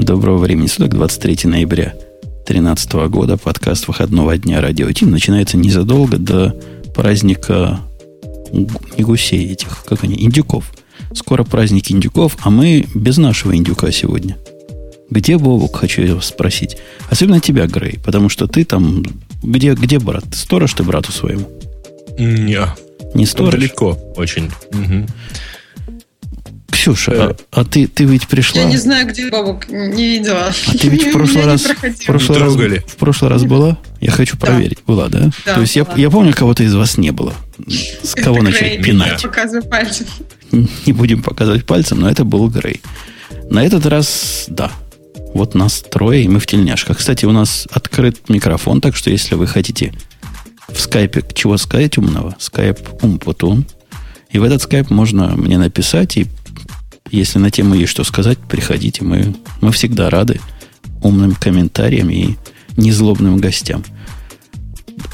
Доброго времени суток, 23 ноября 2013 года. Подкаст выходного дня Радио Тим начинается незадолго до праздника не гусей этих, как они, индюков. Скоро праздник индюков, а мы без нашего индюка сегодня. Где Бобук, хочу я спросить. Особенно тебя, Грей, потому что ты там... Где, где брат? Сторож ты брату своему? Не. Не сторож? Далеко очень. Угу. Ксюша, а, а ты, ты ведь пришла... Я не знаю, где бабок, не видела. А ты ведь в прошлый раз, в прошлый раз, в прошлый раз была? Я хочу проверить. Да. Была, да? да То есть я, я помню, кого-то из вас не было. С кого это начать Грей. пинать? Показывай пальцем. Не будем показывать пальцем, но это был Грей. На этот раз, да. Вот нас трое, и мы в тельняшках. Кстати, у нас открыт микрофон, так что если вы хотите в скайпе чего сказать умного, скайп умпутун, и в этот скайп можно мне написать и если на тему есть что сказать, приходите. Мы, мы всегда рады умным комментариям и незлобным гостям.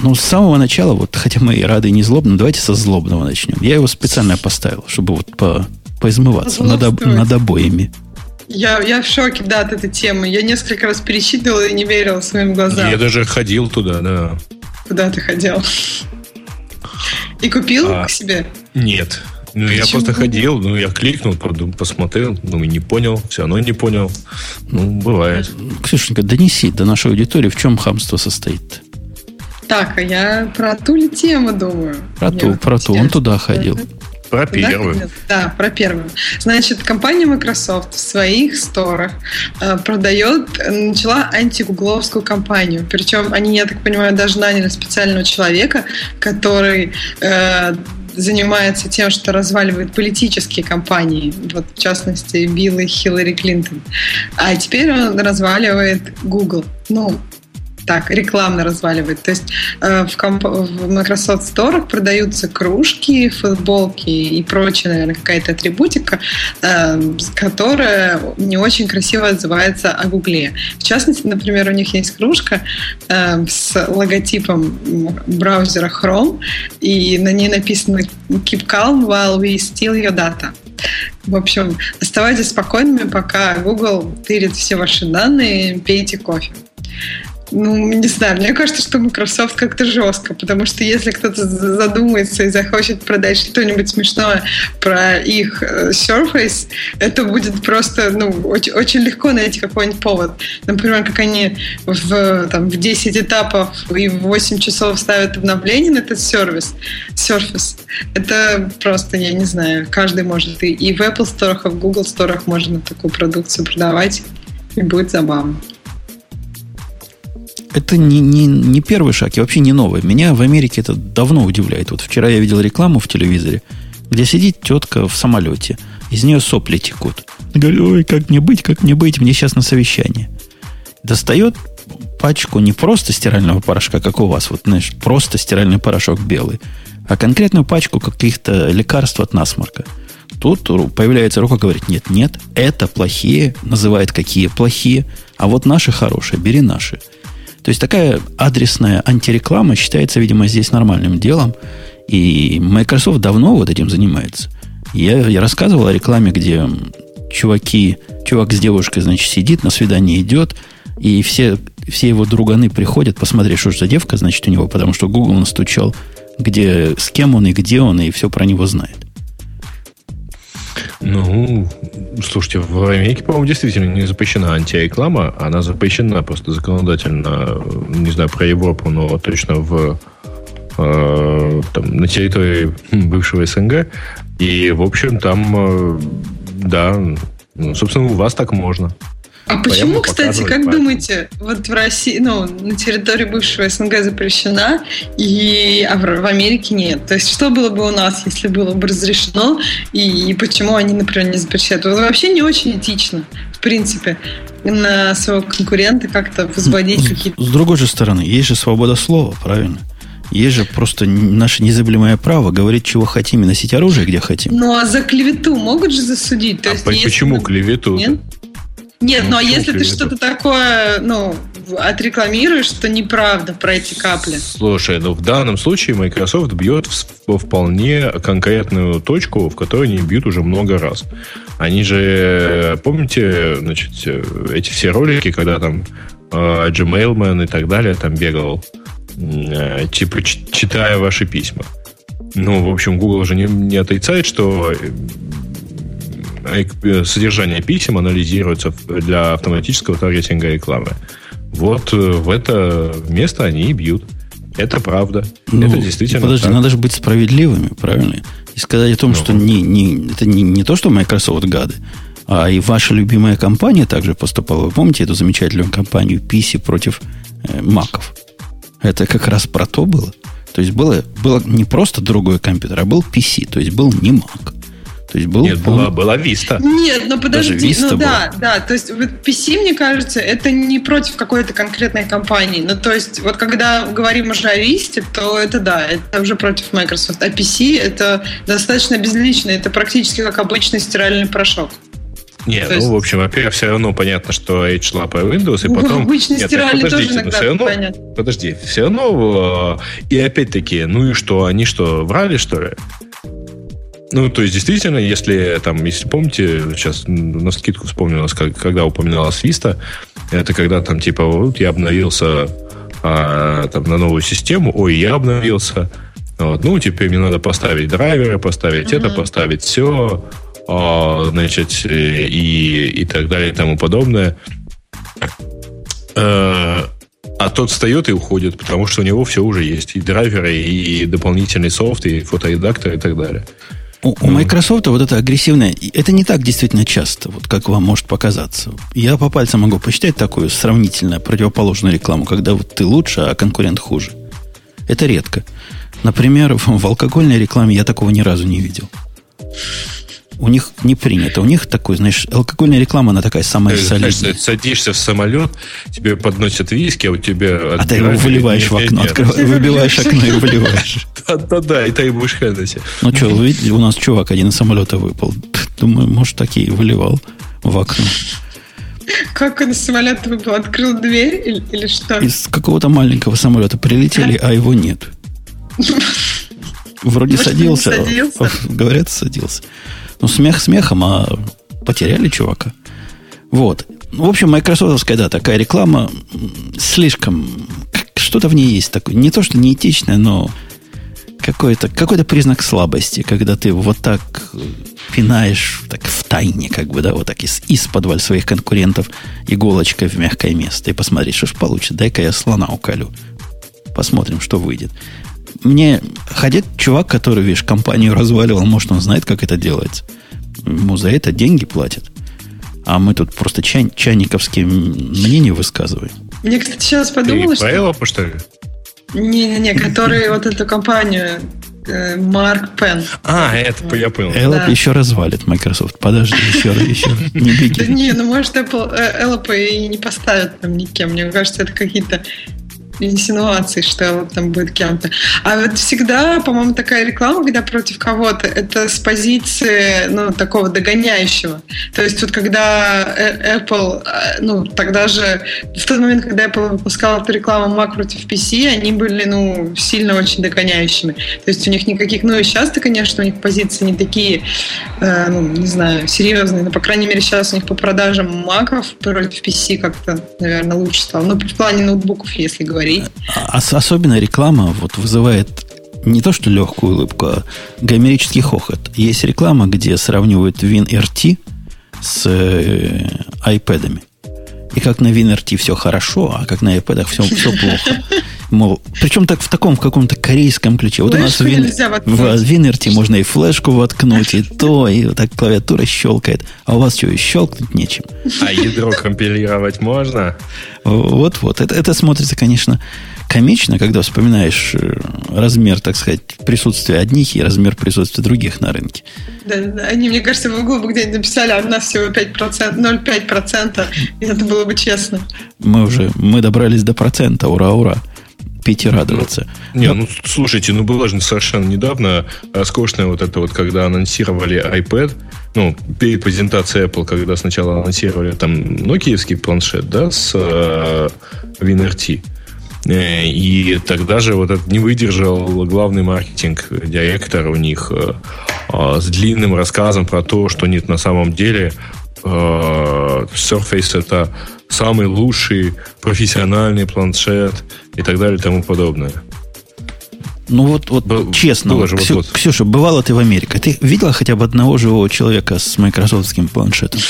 Ну, с самого начала, вот, хотя мы и рады и не давайте со злобного начнем. Я его специально поставил, чтобы вот по, поизмываться над, над обоями. Я, я в шоке, да, от этой темы. Я несколько раз пересчитывала и не верила своим глазам. Я даже ходил туда, да. Куда ты ходил? И купил а, к себе? Нет. Ну, я просто ходил, ну, я кликнул, посмотрел, ну, и не понял, все равно не понял. Ну, бывает. Ксюшенька, донеси до нашей аудитории, в чем хамство состоит. Так, а я про ту ли тему думаю? Про ту, про ту, он туда ходил. Про первую. Да, да, про первую. Значит, компания Microsoft в своих сторах э, продает, начала антигугловскую компанию. Причем они, я так понимаю, даже наняли специального человека, который э, занимается тем, что разваливает политические компании, вот в частности Билл и Хиллари Клинтон. А теперь он разваливает Google. Ну, так, рекламно разваливает. То есть э, в, комп- в Microsoft Store продаются кружки, футболки и прочая, наверное, какая-то атрибутика, э, которая не очень красиво отзывается о Гугле. В частности, например, у них есть кружка э, с логотипом браузера Chrome, и на ней написано «Keep calm while we steal your data». В общем, оставайтесь спокойными, пока Google тырит все ваши данные, пейте кофе. Ну, не знаю, мне кажется, что Microsoft как-то жестко, потому что если кто-то задумается и захочет продать что-нибудь смешное про их э, Surface, это будет просто, ну, очень, очень легко найти какой-нибудь повод. Например, как они в, там, в 10 этапов и в 8 часов ставят обновление на этот сервис, Surface. Это просто, я не знаю, каждый может и, и в Apple Store, и в Google Store можно такую продукцию продавать, и будет забавно это не, не, не первый шаг и вообще не новый. Меня в Америке это давно удивляет. Вот вчера я видел рекламу в телевизоре, где сидит тетка в самолете. Из нее сопли текут. Говорю, ой, как мне быть, как мне быть, мне сейчас на совещание. Достает пачку не просто стирального порошка, как у вас, вот, знаешь, просто стиральный порошок белый, а конкретную пачку каких-то лекарств от насморка. Тут появляется рука, говорит, нет, нет, это плохие, называет какие плохие, а вот наши хорошие, бери наши. То есть такая адресная антиреклама считается, видимо, здесь нормальным делом. И Microsoft давно вот этим занимается. Я, я рассказывал о рекламе, где чуваки, чувак с девушкой, значит, сидит, на свидание идет, и все, все его друганы приходят посмотреть, что же за девка, значит, у него, потому что Google настучал, где, с кем он и где он, и все про него знает. Ну, слушайте, в Америке, по-моему, действительно не запрещена антиреклама. Она запрещена просто законодательно, не знаю, про Европу, но точно в э, там, на территории бывшего СНГ. И, в общем, там, э, да, ну, собственно, у вас так можно. А почему, кстати, как пальцем. думаете, вот в России, ну, на территории бывшего СНГ запрещена, и, а в, Америке нет? То есть что было бы у нас, если было бы разрешено, и, и почему они, например, не запрещают? Вот вообще не очень этично, в принципе, на своего конкурента как-то возводить какие-то... С другой же стороны, есть же свобода слова, правильно? Есть же просто наше незабываемое право говорить, чего хотим, и носить оружие, где хотим. Ну, а за клевету могут же засудить? То а есть, почему клевету? Нет? Нет, ну, но если ты что-то такое, ну, отрекламируешь, то неправда про эти капли. Слушай, ну в данном случае Microsoft бьет в вполне конкретную точку, в которой они бьют уже много раз. Они же, помните, значит, эти все ролики, когда там э, Gmailman и так далее там бегал, э, типа читая ваши письма. Ну, в общем, Google же не, не отрицает, что э, содержание писем анализируется для автоматического таргетинга рекламы. Вот э, в это место они и бьют. Это правда. Ну, это действительно Подожди, так. надо же быть справедливыми, правильно? И сказать о том, Ну. что не, не, это не, не то, что Microsoft гады, а и ваша любимая компания также поступала. Вы помните эту замечательную компанию PC против э, маков? Это как раз про то было. То есть было, было не просто другой компьютер, а был PC, то есть был не Mac. То есть был Нет, была, была Vista. Нет, ну подожди, Vista ну была. да, да, то есть вот PC, мне кажется, это не против какой-то конкретной компании. Ну, то есть, вот когда говорим уже о Vista, то это да, это уже против Microsoft. А PC это достаточно безлично, это практически как обычный стиральный порошок. Нет, То есть- ну, в общем, во-первых, все равно понятно, что Edge лапа Windows, и Ну, потом... обычный Нет, стиральный так тоже но иногда все равно, понятно. Подожди, все равно... э, И опять-таки, ну и что, они что, врали, что ли? Ну, то есть, действительно, если там, если помните, сейчас на скидку вспомнилось, как- когда упоминалась Vista, это когда там, типа, вот я обновился а, там, на новую систему, ой, я обновился, вот, ну, теперь мне надо поставить драйверы, поставить это, поставить все, значит, э, и, и так далее, и тому подобное. Э, А тот встает и уходит, потому что у него все уже есть. И драйверы, и дополнительный софт, и фоторедактор, и так далее. У, у Microsoft вот это агрессивное, это не так действительно часто, вот как вам может показаться. Я по пальцам могу посчитать такую сравнительно противоположную рекламу, когда вот ты лучше, а конкурент хуже. Это редко. Например, в алкогольной рекламе я такого ни разу не видел. У них не принято. У них такой, знаешь, алкогольная реклама, она такая самая знаешь, солидная. садишься в самолет, тебе подносят виски, а у тебя... А ты его выливаешь в окно, нет, открываешь, выбиваешь окно и выливаешь. Да-да-да, и ты будешь хэнать. Ну что, вы видели, у нас чувак один из самолета выпал. Думаю, может, такие выливал в окно. Как он из самолета выпал? Открыл дверь или, или что? Из какого-то маленького самолета прилетели, а его нет. Вроде Может, садился. не садился? Говорят, садился. Ну, смех смехом, а потеряли чувака. Вот. Ну, В общем, майкрософтовская, да, такая реклама слишком... Что-то в ней есть такое. Не то, что неэтичное, но какой-то какой признак слабости, когда ты вот так э, пинаешь так в тайне, как бы, да, вот так из, из подваль своих конкурентов иголочкой в мягкое место и посмотреть, что ж получится. Дай-ка я слона уколю. Посмотрим, что выйдет. Мне ходит чувак, который, видишь, компанию разваливал, может, он знает, как это делается. Ему за это деньги платят. А мы тут просто чай, чайниковские мнения высказываем. Мне, кстати, сейчас Ты подумалось, что... Павелова, что ли? Не-не-не, который вот эту компанию э, Марк Пен. А, это я понял. Эллоп Да. еще развалит Microsoft. Подожди, еще раз, еще раз. Не Да беги. не, ну может Apple, Эллопа и не поставят там никем. Мне кажется, это какие-то инсинуации, что там будет кем-то. А вот всегда, по-моему, такая реклама, когда против кого-то, это с позиции, ну, такого догоняющего. То есть вот когда э, Apple, э, ну, тогда же, в тот момент, когда Apple выпускала эту рекламу Mac против PC, они были, ну, сильно очень догоняющими. То есть у них никаких, ну, и сейчас-то, конечно, у них позиции не такие, э, ну, не знаю, серьезные, но, по крайней мере, сейчас у них по продажам маков против PC как-то, наверное, лучше стало. Ну, в плане ноутбуков, если говорить. А ос- особенно реклама вот вызывает не то что легкую улыбку, а гомерический хохот. Есть реклама, где сравнивают WinRT с э, iPad'ами. И как на WinRT все хорошо, а как на iPad'ах все, все плохо. Мол, причем так в таком в каком-то корейском ключе. Вот у нас в, Флешку воткнуть. в WinRT можно и флешку воткнуть, и то, и вот так клавиатура щелкает. А у вас что, и щелкнуть нечем? А ядро компилировать можно? Вот-вот. Это, это смотрится, конечно, комично, когда вспоминаешь э, размер, так сказать, присутствия одних и размер присутствия других на рынке. Да, да, да. Они, мне кажется, в углу бы где-нибудь написали, а у нас всего 5%, 0,5%, и это было бы честно. Мы уже мы добрались до процента. Ура, ура. Пить и радоваться. Не, ну слушайте, ну было же совершенно недавно роскошное вот это вот, когда анонсировали iPad, ну, перед презентацией Apple, когда сначала анонсировали там нокиевский планшет, да, с э, WinRT. И тогда же вот это не выдержал главный маркетинг-директор у них э, э, с длинным рассказом про то, что нет на самом деле э, Surface это самый лучший профессиональный планшет и так далее и тому подобное. Ну вот, вот Был, честно, вот, Ксю, вот, вот. Ксюша, бывала ты в Америке. Ты видела хотя бы одного живого человека с майкрософтским планшетом?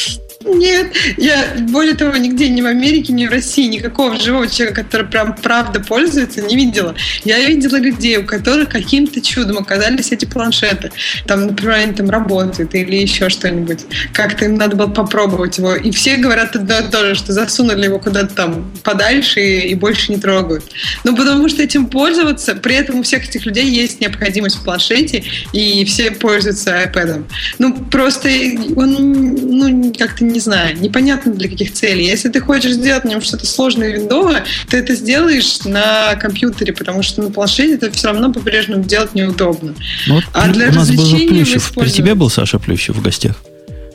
Нет, я, более того, нигде, ни в Америке, ни в России, никакого живого человека, который прям правда пользуется, не видела. Я видела людей, у которых каким-то чудом оказались эти планшеты. Там, например, они там работают или еще что-нибудь. Как-то им надо было попробовать его. И все говорят одно и то же, что засунули его куда-то там подальше и, и больше не трогают. Ну, потому что этим пользоваться, при этом у всех этих людей есть необходимость в планшете, и все пользуются iPad. Ну, просто он, ну, как-то не не знаю, непонятно для каких целей. Если ты хочешь сделать на нем что-то сложное и виндовое, ты это сделаешь на компьютере, потому что на планшете это все равно по-прежнему делать неудобно. Ну, вот а для у нас был Плющев. При тебе был Саша Плющев в гостях?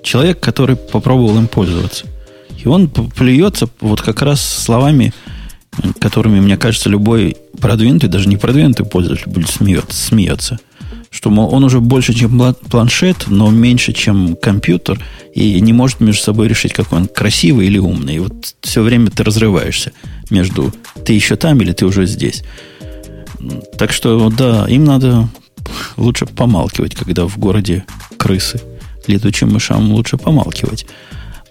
Человек, который попробовал им пользоваться. И он плюется вот как раз словами, которыми, мне кажется, любой продвинутый, даже не продвинутый пользователь будет смеется. смеется что мол, он уже больше, чем планшет, но меньше, чем компьютер, и не может между собой решить, какой он красивый или умный. И вот все время ты разрываешься между ты еще там или ты уже здесь. Так что, да, им надо лучше помалкивать, когда в городе крысы. Летучим мышам лучше помалкивать.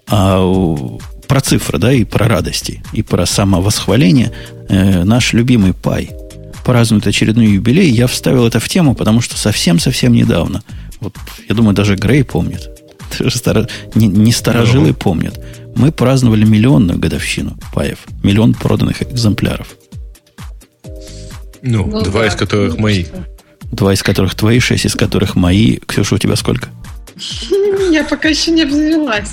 А про цифры, да, и про радости, и про самовосхваление э, наш любимый пай – празднует очередной юбилей, я вставил это в тему, потому что совсем-совсем недавно, вот я думаю, даже Грей помнит, Старо, не, не старожилы помнят, мы праздновали миллионную годовщину паев, миллион проданных экземпляров. Ну, ну два да, из которых ну, мои. Два из которых твои, шесть из которых мои. Ксюша, у тебя сколько? Я пока еще не обзавелась.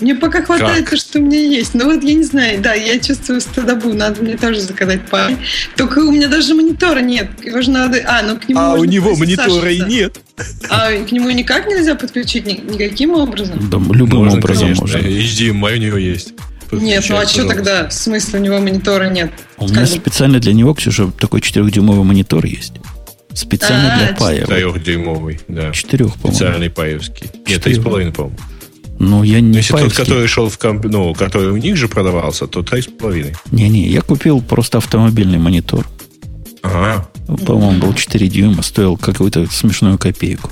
Мне пока хватает как? то, что у меня есть. Но вот я не знаю, да, я чувствую стыдобу. Надо мне тоже заказать пай. Только у меня даже монитора нет. Его же надо... А, ну к нему А у него монитора и нет. А к нему никак нельзя подключить никаким образом? Да, любым можно, образом конечно. можно. HDMI у него есть. Нет, ну а что тогда? В смысле, у него монитора нет? У меня специально для него, Ксюша, такой 4-дюймовый монитор есть. Специально а, для пая. Четырехдюймовый, да. Четырех, по-моему. Специальный паевский. Нет, три с половиной, по-моему. Ну, я не Если тот, который шел в комп... ну, который у них же продавался, то три с половиной. Не-не, я купил просто автомобильный монитор. Ага. По-моему, был 4 дюйма, стоил какую-то смешную копейку.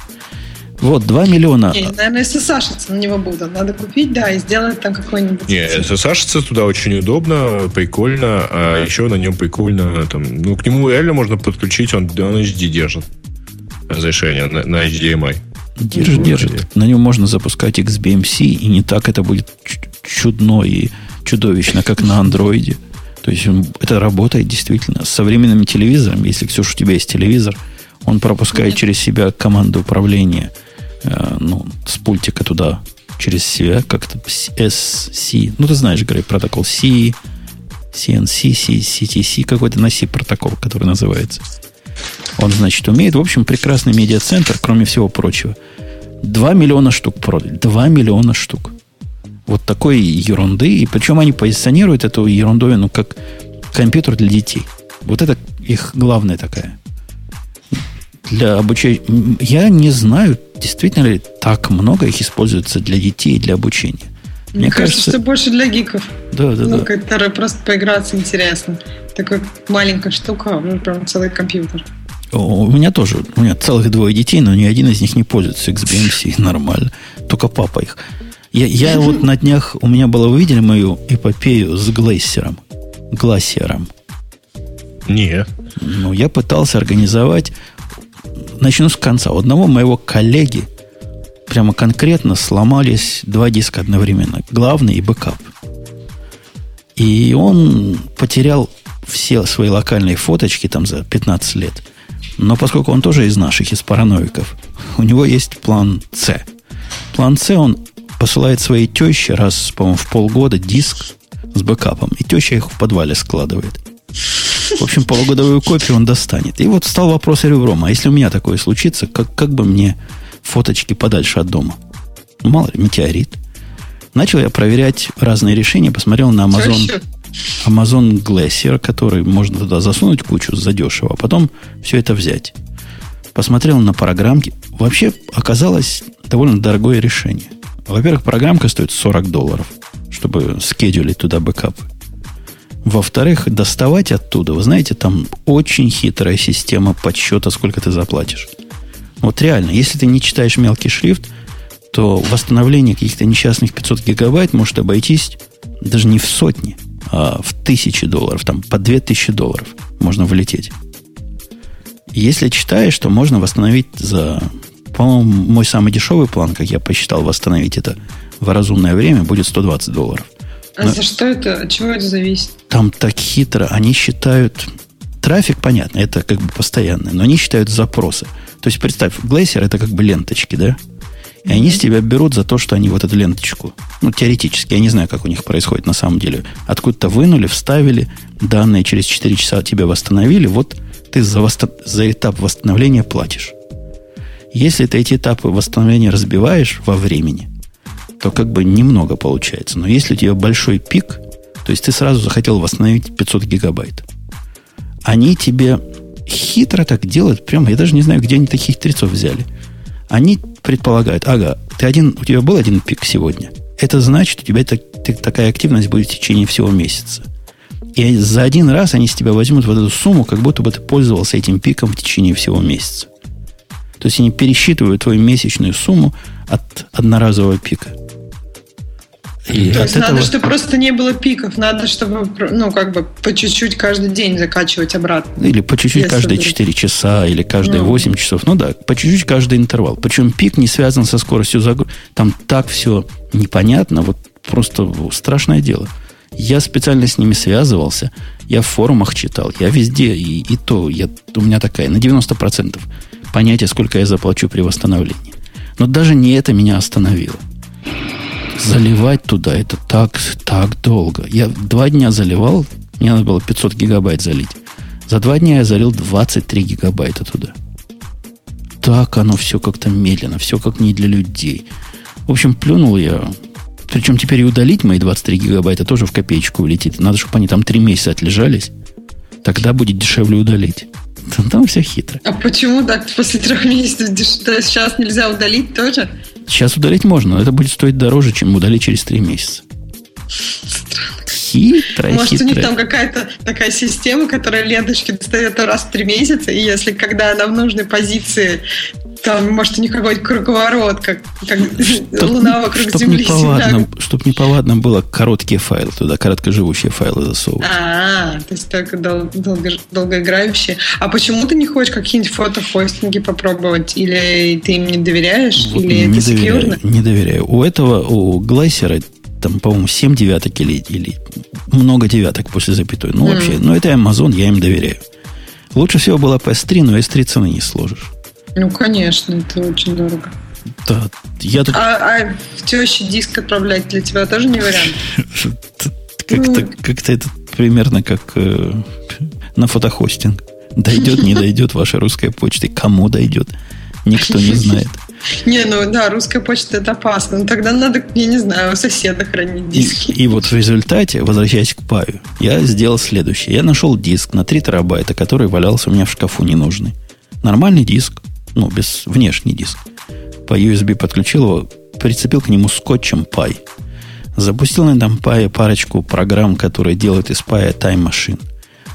Вот, 2 миллиона. Не, наверное, SSH на него будут. Надо купить, да, и сделать там какой-нибудь... Не, SSH туда очень удобно, прикольно, а еще на нем прикольно, там, ну, к нему реально можно подключить, он, он HD держит разрешение на, на HDMI. Держит, держит. На нем можно запускать XBMC, и не так это будет чудно и чудовищно, как на андроиде. То есть это работает действительно. С современными телевизорами, если, Ксюша, у тебя есть телевизор, он пропускает Нет. через себя команду управления – Э, ну, с пультика туда через себя, как-то SC. Ну, ты знаешь, Грей, протокол C, CNC, C, CTC, какой-то на C протокол, который называется. Он, значит, умеет. В общем, прекрасный медиацентр, кроме всего прочего. 2 миллиона штук продали. 2 миллиона штук. Вот такой ерунды. И причем они позиционируют эту ерундовину как компьютер для детей. Вот это их главная такая для обучения. Я не знаю, действительно ли так много их используется для детей, для обучения. Мне, Мне кажется, кажется, больше для гиков. Да, да, ну, да. Которые просто поиграться интересно. Такая маленькая штука, ну, прям целый компьютер. У меня тоже, у меня целых двое детей, но ни один из них не пользуется XBMC нормально. Только папа их. Я, я вот на днях, у меня было, вы видели мою эпопею с Glacier ом? Глассером. Нет. Ну, я пытался организовать начну с конца. У одного моего коллеги прямо конкретно сломались два диска одновременно. Главный и бэкап. И он потерял все свои локальные фоточки там за 15 лет. Но поскольку он тоже из наших, из параноиков, у него есть план С. План С он посылает своей теще раз, по-моему, в полгода диск с бэкапом. И теща их в подвале складывает. В общем, полугодовую копию он достанет. И вот стал вопрос ребром. А если у меня такое случится, как, как бы мне фоточки подальше от дома? Ну, мало ли, метеорит. Начал я проверять разные решения, посмотрел на Amazon, Amazon Glacier, который можно туда засунуть кучу задешево, а потом все это взять. посмотрел на программки. Вообще оказалось довольно дорогое решение. Во-первых, программка стоит 40 долларов, чтобы скедулить туда бэкапы. Во-вторых, доставать оттуда, вы знаете, там очень хитрая система подсчета, сколько ты заплатишь. Вот реально, если ты не читаешь мелкий шрифт, то восстановление каких-то несчастных 500 гигабайт может обойтись даже не в сотни, а в тысячи долларов, там по 2000 долларов можно влететь. Если читаешь, то можно восстановить за... По-моему, мой самый дешевый план, как я посчитал, восстановить это в разумное время будет 120 долларов. А Но за что это? От чего это зависит? Там так хитро. Они считают... Трафик, понятно, это как бы постоянный, но они считают запросы. То есть, представь, Glacier это как бы ленточки, да? И они с тебя берут за то, что они вот эту ленточку, ну, теоретически, я не знаю, как у них происходит на самом деле, откуда-то вынули, вставили, данные через 4 часа тебе восстановили, вот ты за, восто... за этап восстановления платишь. Если ты эти этапы восстановления разбиваешь во времени, то как бы немного получается. Но если у тебя большой пик, то есть ты сразу захотел восстановить 500 гигабайт, они тебе хитро так делают, прямо, я даже не знаю, где они таких трецов взяли. Они предполагают, ага, ты один, у тебя был один пик сегодня. Это значит, у тебя так, такая активность будет в течение всего месяца. И за один раз они с тебя возьмут вот эту сумму, как будто бы ты пользовался этим пиком в течение всего месяца. То есть они пересчитывают твою месячную сумму от одноразового пика. И То есть этого... надо, чтобы просто не было пиков, надо, чтобы, ну, как бы по чуть-чуть каждый день закачивать обратно. Или по чуть-чуть каждые 4 часа, или каждые ну. 8 часов. Ну да, по чуть-чуть каждый интервал. Причем пик не связан со скоростью загрузки. Там так все непонятно, вот просто страшное дело. Я специально с ними связывался, я в форумах читал, я везде, и, и то, я, у меня такая, на 90% понятие, сколько я заплачу при восстановлении. Но даже не это меня остановило заливать туда это так, так долго. Я два дня заливал, мне надо было 500 гигабайт залить. За два дня я залил 23 гигабайта туда. Так оно все как-то медленно, все как не для людей. В общем, плюнул я. Причем теперь и удалить мои 23 гигабайта тоже в копеечку улетит. Надо, чтобы они там три месяца отлежались. Тогда будет дешевле удалить. Там, там все хитро. А почему так после трех месяцев сейчас нельзя удалить тоже? Сейчас удалить можно, но это будет стоить дороже, чем удалить через три месяца. Хитрая, Может, хитрая. у них там какая-то такая система, которая ленточки достает раз в три месяца, и если когда она в нужной позиции там, может, у них какой-то круговорот, как, как чтоб, Луна вокруг чтоб Земли. Неповадно, чтоб неповадно было короткие файлы туда, короткоживущие файлы засовывать. А, то есть только дол- долго, долгоиграющие. А почему ты не хочешь какие-нибудь фотохостинги попробовать? Или ты им не доверяешь? Вот или не это доверяю, секьюрно? Не доверяю. У этого, у Глайсера там, по-моему, 7 девяток или, или много девяток после запятой. Ну, mm. вообще, ну, это Amazon, я им доверяю. Лучше всего была PS3, но S3 цены не сложишь. Ну, конечно, это очень дорого. Да, я тут... А, а в теще диск отправлять для тебя тоже не вариант? Как-то, ну. как-то это примерно как э, на фотохостинг. Дойдет, не дойдет ваша русская почта. Кому дойдет, никто не знает. Не, ну да, русская почта это опасно. Но тогда надо, я не знаю, у соседа хранить диски. И, и вот в результате, возвращаясь к Паю, я сделал следующее. Я нашел диск на 3 терабайта, который валялся у меня в шкафу ненужный. Нормальный диск, ну, без внешний диск. По USB подключил его, прицепил к нему скотчем Pi. Запустил на этом Pi парочку программ, которые делают из Pi Time Machine.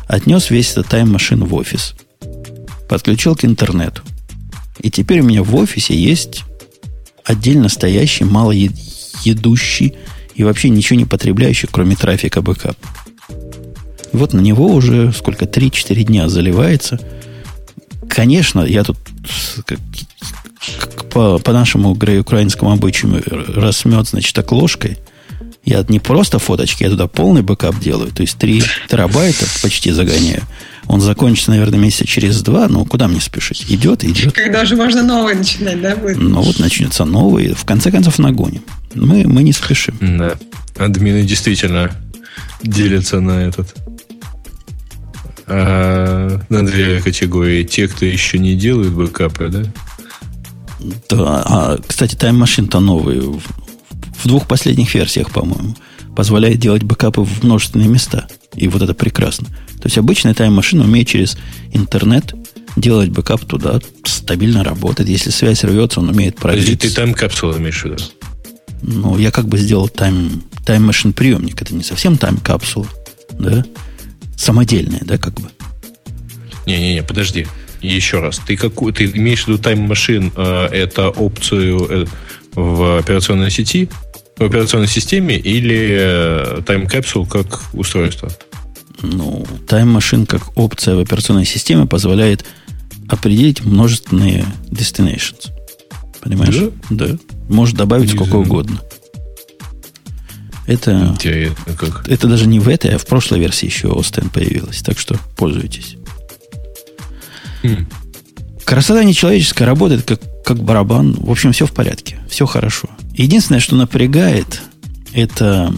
Отнес весь этот Time Machine в офис. Подключил к интернету. И теперь у меня в офисе есть отдельно стоящий, малоедущий и вообще ничего не потребляющий, кроме трафика бэкап. Вот на него уже сколько, 3-4 дня заливается. Конечно, я тут как, как по, по нашему украинскому обычаю размет, значит, так ложкой. Я не просто фоточки, я туда полный бэкап делаю. То есть 3 терабайта почти загоняю. Он закончится, наверное, месяца через два, но куда мне спешить? Идет, идет. Когда же можно новый начинать, да? Будет? Ну вот начнется новый, в конце концов нагоним. Мы, мы не спешим. Да. Админы действительно делятся на этот а, на две категории. Те, кто еще не делают бэкапы, да? Да. А, кстати, Machine-то новый. В, в двух последних версиях, по-моему. Позволяет делать бэкапы в множественные места. И вот это прекрасно. То есть обычная Machine умеет через интернет делать бэкап туда, стабильно работает. Если связь рвется, он умеет проверить. Ты Time Capsule у имеешь в виду? Ну, я как бы сделал Time, Time Machine приемник. Это не совсем Time Capsule а, да? Самодельная, да, как бы. Не-не-не, подожди. Еще раз. Ты, какую, ты имеешь в виду тайм-машин, э, это опцию э, в операционной сети, в операционной системе или э, тайм-капсул как устройство? Ну, Machine как опция в операционной системе позволяет определить множественные destinations. Понимаешь? Да. да. Может добавить сколько угодно. Это, как. это даже не в этой, а в прошлой версии еще Остен появилась. Так что пользуйтесь. Хм. Красота нечеловеческая работает как, как барабан. В общем, все в порядке. Все хорошо. Единственное, что напрягает, это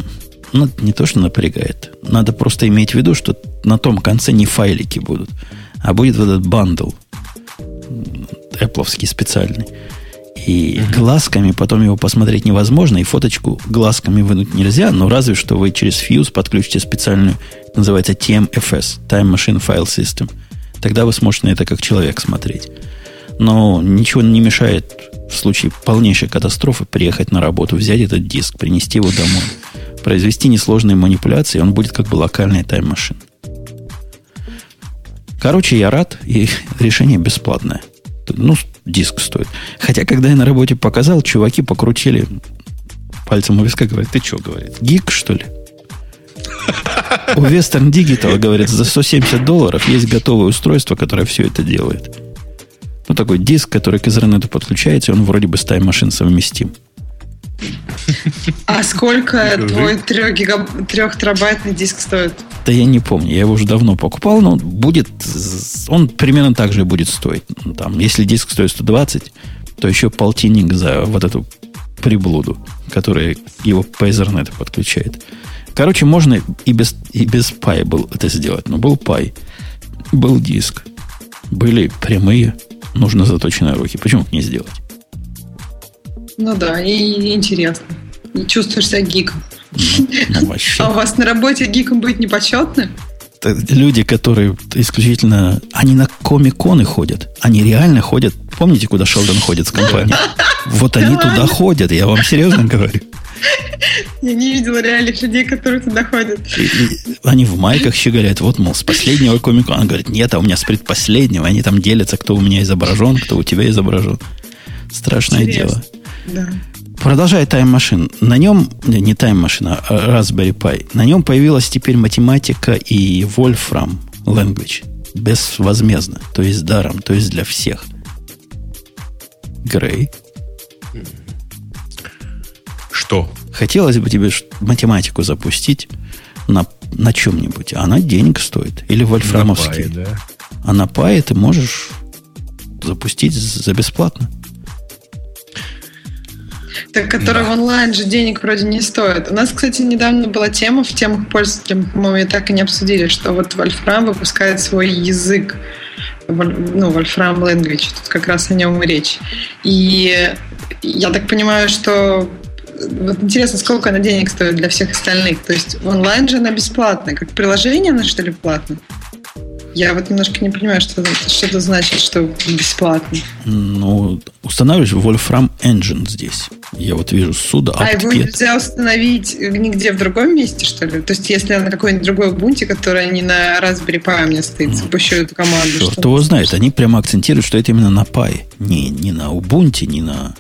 ну, не то, что напрягает. Надо просто иметь в виду, что на том конце не файлики будут, а будет вот этот бандл Apple специальный. И uh-huh. глазками потом его посмотреть невозможно, и фоточку глазками вынуть нельзя, но разве что вы через Fuse подключите специальную, называется TMFS, Time Machine File System. Тогда вы сможете на это как человек смотреть. Но ничего не мешает в случае полнейшей катастрофы приехать на работу, взять этот диск, принести его домой произвести несложные манипуляции, он будет как бы локальный тайм-машин. Короче, я рад, и решение бесплатное. Ну, диск стоит. Хотя, когда я на работе показал, чуваки покрутили пальцем у виска, говорят, ты что, говорит, гик, что ли? У Western Digital, говорит, за 170 долларов есть готовое устройство, которое все это делает. Ну, такой диск, который к интернету подключается, и он вроде бы с тайм-машин совместим. А сколько твой 3, гигаб... 3 терабайтный диск стоит? Да я не помню, я его уже давно покупал, но будет, он примерно так же будет стоить. Там, если диск стоит 120, то еще полтинник за вот эту приблуду, которая его по Ethernet подключает. Короче, можно и без, и без пай был это сделать. Но был пай, был диск, были прямые, нужно заточенные руки. Почему не сделать? Ну да, и интересно. И чувствуешь себя гиком. Ну, а у вас на работе гиком быть непочетно? Люди, которые исключительно... Они на комиконы ходят. Они реально ходят. Помните, куда Шелдон ходит с компанией? Вот они туда ходят, я вам серьезно говорю. Я не видела реальных людей, которые туда ходят. И, и они в майках щеголяют. Вот, мол, с последнего комика. Он говорит, нет, а у меня с предпоследнего. Они там делятся, кто у меня изображен, кто у тебя изображен. Страшное Интересно. дело. Да. Продолжая Machine. На нем, не Time Machine, а Raspberry Pi. На нем появилась теперь математика и Wolfram Language. Безвозмездно. То есть даром. То есть для всех. Грей. Что? Хотелось бы тебе математику запустить на, на чем-нибудь. Она денег стоит. Или вольфрамовский. На Pi, да? А на Pi ты можешь запустить за бесплатно. Так, который да. в онлайн же денег вроде не стоит. У нас, кстати, недавно была тема в темах пользователей, мы ее так и не обсудили, что вот Wolfram выпускает свой язык, ну, Wolfram Language, тут как раз о нем и речь. И я так понимаю, что вот интересно, сколько она денег стоит для всех остальных. То есть в онлайн же она бесплатная. Как приложение она что ли платная? Я вот немножко не понимаю, что, что это значит, что бесплатно. Ну, устанавливаешь Wolfram Engine здесь. Я вот вижу суда. А его нельзя установить нигде в другом месте, что ли? То есть, если на какой-нибудь другой бунте, который не на Raspberry Pi у меня стоит, ну, запущу эту команду. Черт его знает. Они прямо акцентируют, что это именно на Pi. Не, не на Ubuntu, не на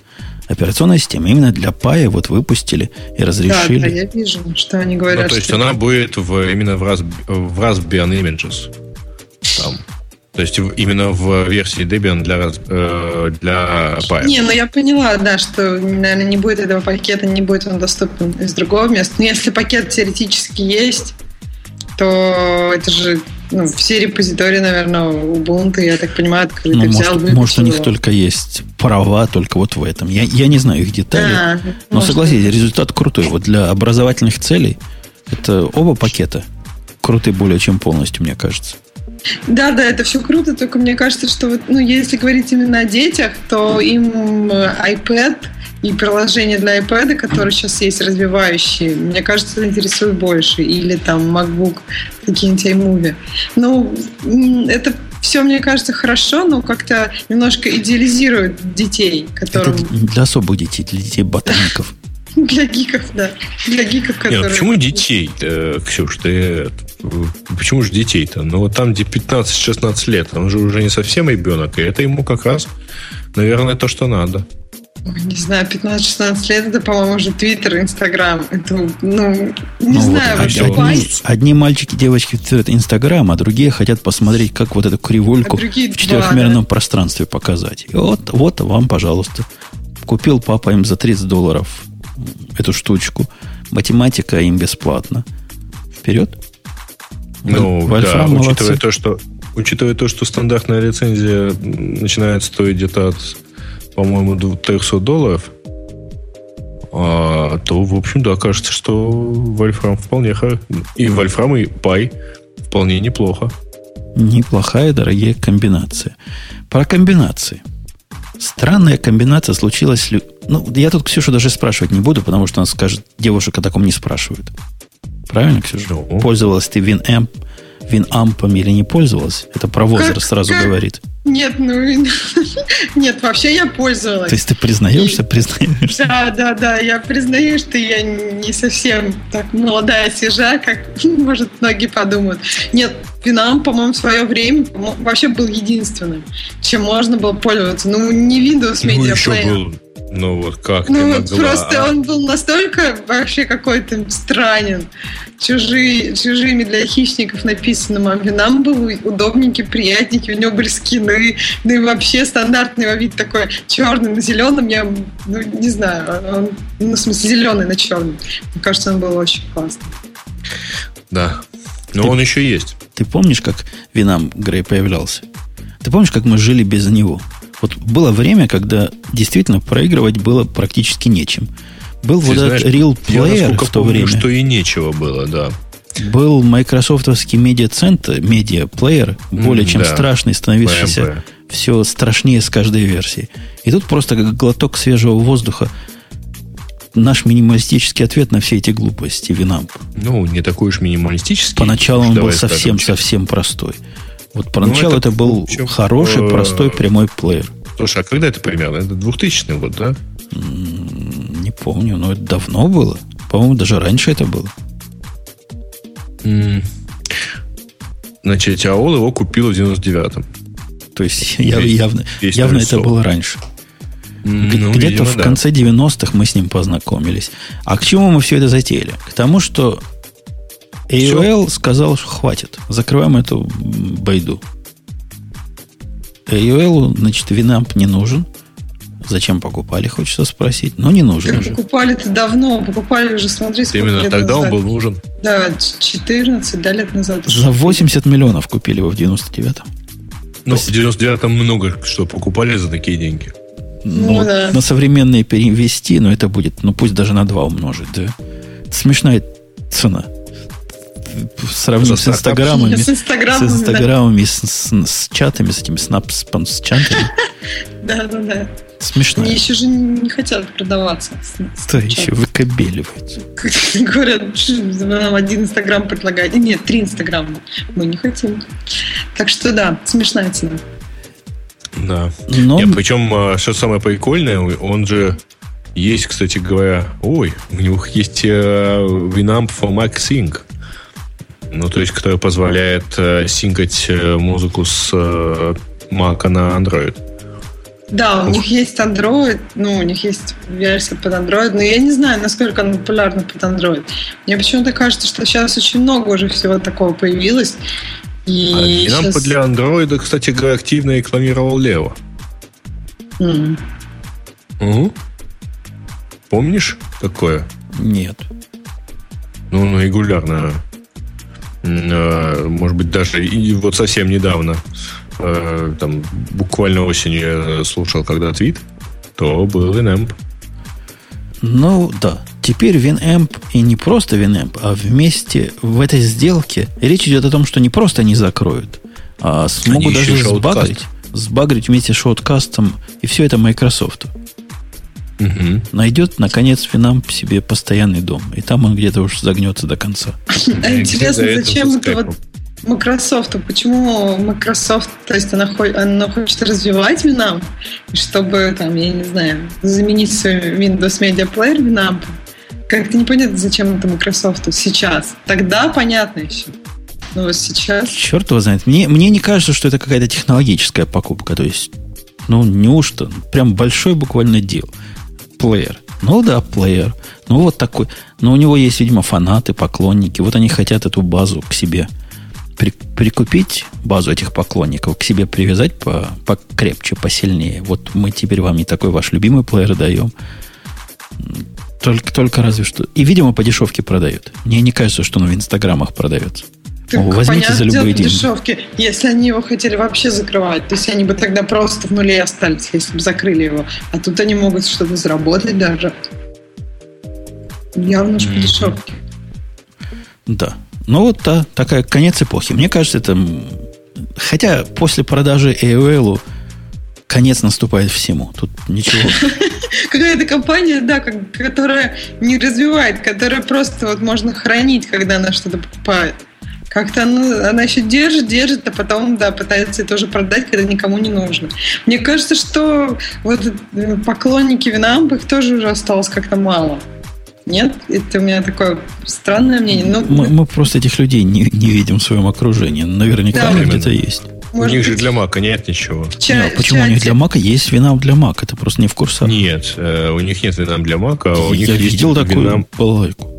операционной системе. Именно для Pi вот выпустили и разрешили. Да, да, я вижу, что они говорят. Ну, то есть, что... она будет в, именно в, Rasp, в Raspbian Images там. То есть именно в версии Debian для, э, для Pi. Не, ну я поняла, да, что, наверное, не будет этого пакета, не будет он доступен из другого места. Но если пакет теоретически есть, то это же ну, все репозитории, наверное, Ubuntu, я так понимаю, открыты. Ну, взял, может, может, у них только есть права только вот в этом. Я, я не знаю их деталей. А, но согласитесь, результат крутой. Вот для образовательных целей это оба пакета крутые более чем полностью, мне кажется. Да, да, это все круто, только мне кажется, что вот, ну, если говорить именно о детях, то им э, iPad и приложения для iPad, которые сейчас есть развивающие, мне кажется, это интересует больше. Или там MacBook, какие-нибудь iMovie. Ну, это все, мне кажется, хорошо, но как-то немножко идеализирует детей, которым... Это для особых детей, для детей ботаников. Для гиков, да. Для гиков, которые... Нет, почему детей, Ксюш, ты... Почему же детей-то? Ну, вот там, где 15-16 лет, он же уже не совсем ребенок, и это ему как раз, наверное, то, что надо. Не знаю, 15-16 лет, это, по-моему, уже Твиттер, Инстаграм. Это, ну, не ну, знаю, вот вообще одни, одни мальчики, девочки творят Инстаграм, а другие хотят посмотреть, как вот эту кривульку а в четырехмерном да. пространстве показать. И вот, вот вам, пожалуйста. Купил папа им за 30 долларов эту штучку. Математика им бесплатно. Вперед. Ну, Вольфрам да, учитывая то, что учитывая то, что стандартная лицензия начинает стоить где-то от по-моему, 300 долларов, а, то, в общем, да, кажется, что Вольфрам вполне и Вольфрам, и Пай вполне неплохо. Неплохая, дорогие комбинация. Про комбинации. Странная комбинация случилась... Ну, я тут Ксюшу даже спрашивать не буду, потому что она скажет, девушек о таком не спрашивают. Правильно, Ксюша? Ну. Пользовалась ты WinAmp, WinAmp или не пользовалась? Это про возраст как, сразу как, говорит. Нет, ну нет, вообще я пользовалась. То есть ты признаешься, и, признаешься? Да, да, да, я признаю, что я не совсем так молодая сижа, как, может, многие подумают. Нет, Винам, по-моему, в свое время вообще был единственным, чем можно было пользоваться. Ну, не Windows Media ну, Player. Был ну вот как ну, ты могла? Просто а? он был настолько вообще какой-то странен. Чужие, чужими для хищников написанным, а нам был удобненький, приятненький, у него были скины, ну и вообще стандартный его вид такой черный на зеленом, я ну, не знаю, он, ну, в смысле зеленый на черный. Мне кажется, он был очень классный. Да, но ты, он еще есть. Ты помнишь, как Винам Грей появлялся? Ты помнишь, как мы жили без него? Вот было время, когда действительно проигрывать было практически нечем. Был Ты вот знаешь, этот Real Player в то помню, время. что и нечего было, да. Был майкрософтовский медиа-центр, медиа-плеер, более чем да. страшный, становившийся PMP. все страшнее с каждой версией. И тут просто как глоток свежего воздуха наш минималистический ответ на все эти глупости Винамп. Ну, не такой уж минималистический. Поначалу он был совсем-совсем простой. Вот поначалу ну, это, это был чем, хороший, э, простой прямой плеер. Слушай, а когда это примерно? Это 2000 год, да? Не помню, но это давно было. По-моему, даже раньше это было. Значит, AOL его купил в 99-м. То есть яв, явно, явно это было раньше. Ну, Где-то в да. конце 90-х мы с ним познакомились. А к чему мы все это затеяли? К тому, что AOL Все? сказал, что хватит. Закрываем эту байду. AOL, значит, Winamp не нужен. Зачем покупали, хочется спросить. Но не нужен уже. Покупали-то давно. Покупали уже, смотри, сколько Именно лет тогда назад. он был нужен. Да, 14 да, лет назад. За 80 миллионов купили его в 99-м. Ну, в 99-м много что покупали за такие деньги. Ну, ну да. На современные перевести, но это будет, ну пусть даже на 2 умножить, да. Смешная цена сравним с инстаграмами, с инстаграмами, с, инстаграмами, да. с, с, с чатами, с этими снап с чатами. Да, да, да. Смешно. Они еще же не хотят продаваться. Что еще выкобеливают? Говорят, нам один инстаграм предлагает. Нет, три инстаграма. Мы не хотим. Так что да, смешная цена. Да. Но... Нет, причем, а, что самое прикольное, он же есть, кстати говоря, ой, у него есть Winamp for Mac Sync. Ну, то есть, который позволяет э, синкать э, музыку с э, Mac на Android. Да, у них есть Android, ну, у них есть версия под Android, но я не знаю, насколько она популярна под Android. Мне почему-то кажется, что сейчас очень много уже всего такого появилось. И, а сейчас... для Android, кстати говоря, активно рекламировал Лео. Mm. Угу. Помнишь такое? Нет. Ну, ну, регулярно может быть, даже и вот совсем недавно, э, там, буквально осенью я слушал когда твит, то был Winamp. Ну, да. Теперь WinAmp и не просто WinAmp, а вместе в этой сделке речь идет о том, что не просто не закроют, а смогут Они даже сбагрить, сбагрить вместе с шоуткастом, и все это Microsoft угу. найдет, наконец, Финам себе постоянный дом. И там он где-то уж загнется до конца. А интересно, зачем это вот Microsoft, почему Microsoft, то есть она, она хочет развивать Winamp, чтобы, там, я не знаю, заменить свой Windows Media Player Winamp? Как-то непонятно, зачем это Microsoft сейчас. Тогда понятно еще. Но вот сейчас... Черт его знает. Мне, мне не кажется, что это какая-то технологическая покупка. То есть, ну, неужто? Прям большой буквально дел. Плеер. Ну да, плеер. Ну вот такой. Но у него есть, видимо, фанаты, поклонники. Вот они хотят эту базу к себе при, прикупить, базу этих поклонников, к себе привязать по, покрепче, посильнее. Вот мы теперь вам не такой ваш любимый плеер даем. Только, только разве что. И, видимо, по дешевке продают. Мне не кажется, что он в инстаграмах продается. Так, возьмите за любые деньги. дешевки, если они его хотели вообще закрывать. То есть они бы тогда просто в нуле остались, если бы закрыли его. А тут они могут что-то заработать даже. Явно же по дешевке. Да. Ну вот та, такая конец эпохи. Мне кажется, это... Хотя после продажи AOL конец наступает всему. Тут ничего. Какая-то компания, да, которая не развивает, которая просто вот можно хранить, когда она что-то покупает. Как-то она, она еще держит, держит, а потом, да, пытается тоже продать, когда никому не нужно. Мне кажется, что вот поклонники Винамп их тоже уже осталось как-то мало. Нет? Это у меня такое странное мнение. Но... Мы, мы просто этих людей не, не видим в своем окружении. Наверняка да, они где-то есть. Может у них же для Мака нет ничего. Ча- нет, почему у них для Мака есть винам для Мака? Это просто не в курсе. Нет, э, у них нет винам для Мака, а у Я них видел такую винам... балайку.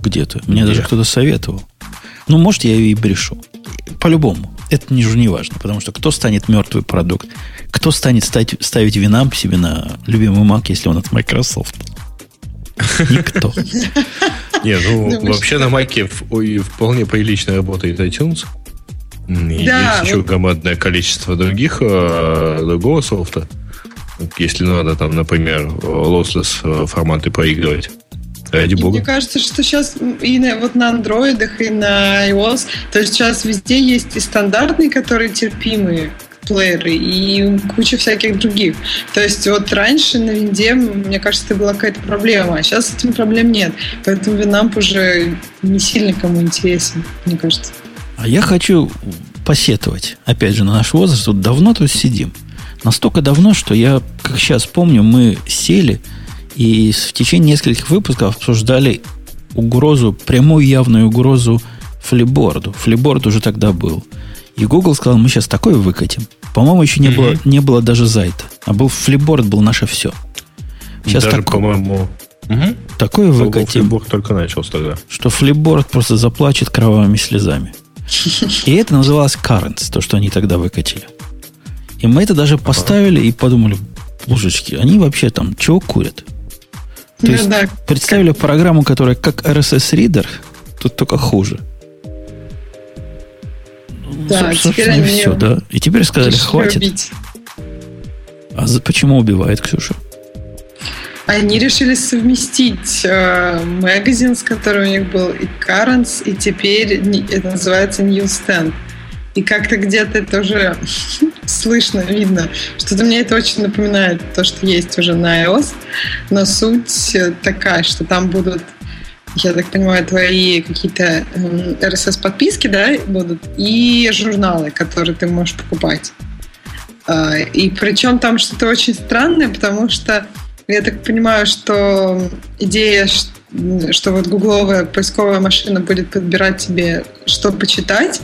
Где-то. Мне Где? даже кто-то советовал. Ну, может, я и брешу. По-любому. Это не, не важно, потому что кто станет мертвый продукт? Кто станет ставить, ставить винам себе на любимый Mac, если он от Microsoft? Никто. Не, ну вообще на Маке вполне прилично работает iTunes. Есть еще громадное количество других, э, другого софта. Если надо, там, например, lossless э, форматы проигрывать. Ради бога. Мне кажется, что сейчас и на, вот на андроидах, и на iOS, то есть сейчас везде есть и стандартные, которые терпимые плееры, и куча всяких других. То есть вот раньше на винде, мне кажется, это была какая-то проблема, а сейчас этим проблем нет. Поэтому Винамп уже не сильно кому интересен, мне кажется. А я хочу посетовать, опять же, на наш возраст. Вот давно тут сидим. Настолько давно, что я, как сейчас помню, мы сели – и в течение нескольких выпусков обсуждали угрозу, прямую явную угрозу флиборду. Флиборд уже тогда был. И Google сказал, мы сейчас такое выкатим. По-моему, еще не, mm-hmm. было, не было даже зайта. А был флиборд, был наше все. Сейчас даже, так, по-моему, угу. такое выкатим. Флиборд только начался тогда. Что флиборд просто заплачет кровавыми слезами. И это называлось Currents, то, что они тогда выкатили. И мы это даже поставили и подумали, божечки, они вообще там чего курят? То ну, есть да. представили программу, которая как RSS-ридер, тут только хуже. Да, ну, собственно, и все, да. И теперь сказали, хватит. Убить. А за, почему убивает Ксюша? Они решили совместить э, магазин, с которым у них был, и Currents, и теперь это называется Newsstand. И как-то где-то это уже слышно, видно. Что-то мне это очень напоминает то, что есть уже на iOS. Но суть такая, что там будут я так понимаю, твои какие-то RSS-подписки, да, будут, и журналы, которые ты можешь покупать. А, и причем там что-то очень странное, потому что я так понимаю, что идея, что вот гугловая поисковая машина будет подбирать тебе, что почитать.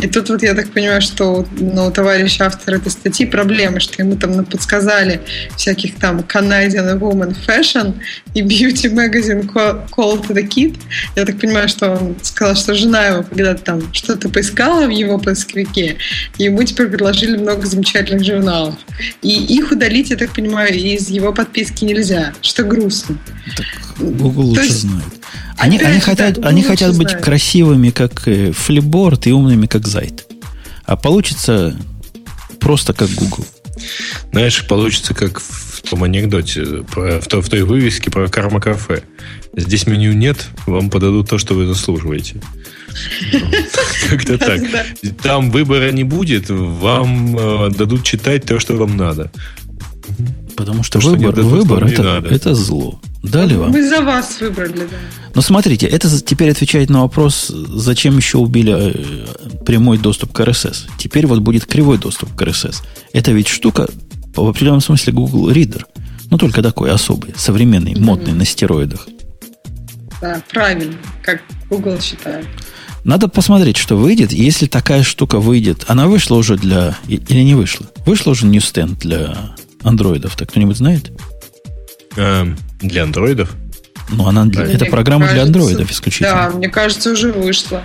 И тут вот я так понимаю, что ну, у товарища автора этой статьи проблемы, что ему там подсказали всяких там Canadian Woman Fashion и Beauty Magazine Call the Kid. Я так понимаю, что он сказал, что жена его когда-то там что-то поискала в его поисковике, и ему теперь предложили много замечательных журналов. И их удалить, я так понимаю, из его подписки нельзя, что грустно. Google лучше есть, знает. Они, они хотят, да, они хотят быть знает. красивыми, как флиборд, и умными, как зайт. А получится просто как Google. Знаешь, получится как в том анекдоте, про, в, той, в той вывеске про карма-кафе. Здесь меню нет, вам подадут то, что вы заслуживаете. Как-то так. Там выбора не будет, вам э, дадут читать то, что вам надо. Потому что выбор, выбор это, это зло. Дали вам? Мы за вас выбрали, да. Но смотрите, это теперь отвечает на вопрос, зачем еще убили э, прямой доступ к RSS. Теперь вот будет кривой доступ к RSS. Это ведь штука, в определенном смысле, Google Reader. Но только такой особый, современный, mm-hmm. модный, на стероидах. Да, правильно, как Google считает. Надо посмотреть, что выйдет. Если такая штука выйдет, она вышла уже для... Или не вышла? Вышла уже Newsstand для андроидов. Так кто-нибудь знает? Эм, для андроидов? Ну, она для, это программа кажется, для андроидов исключительно. Да, мне кажется, уже вышла.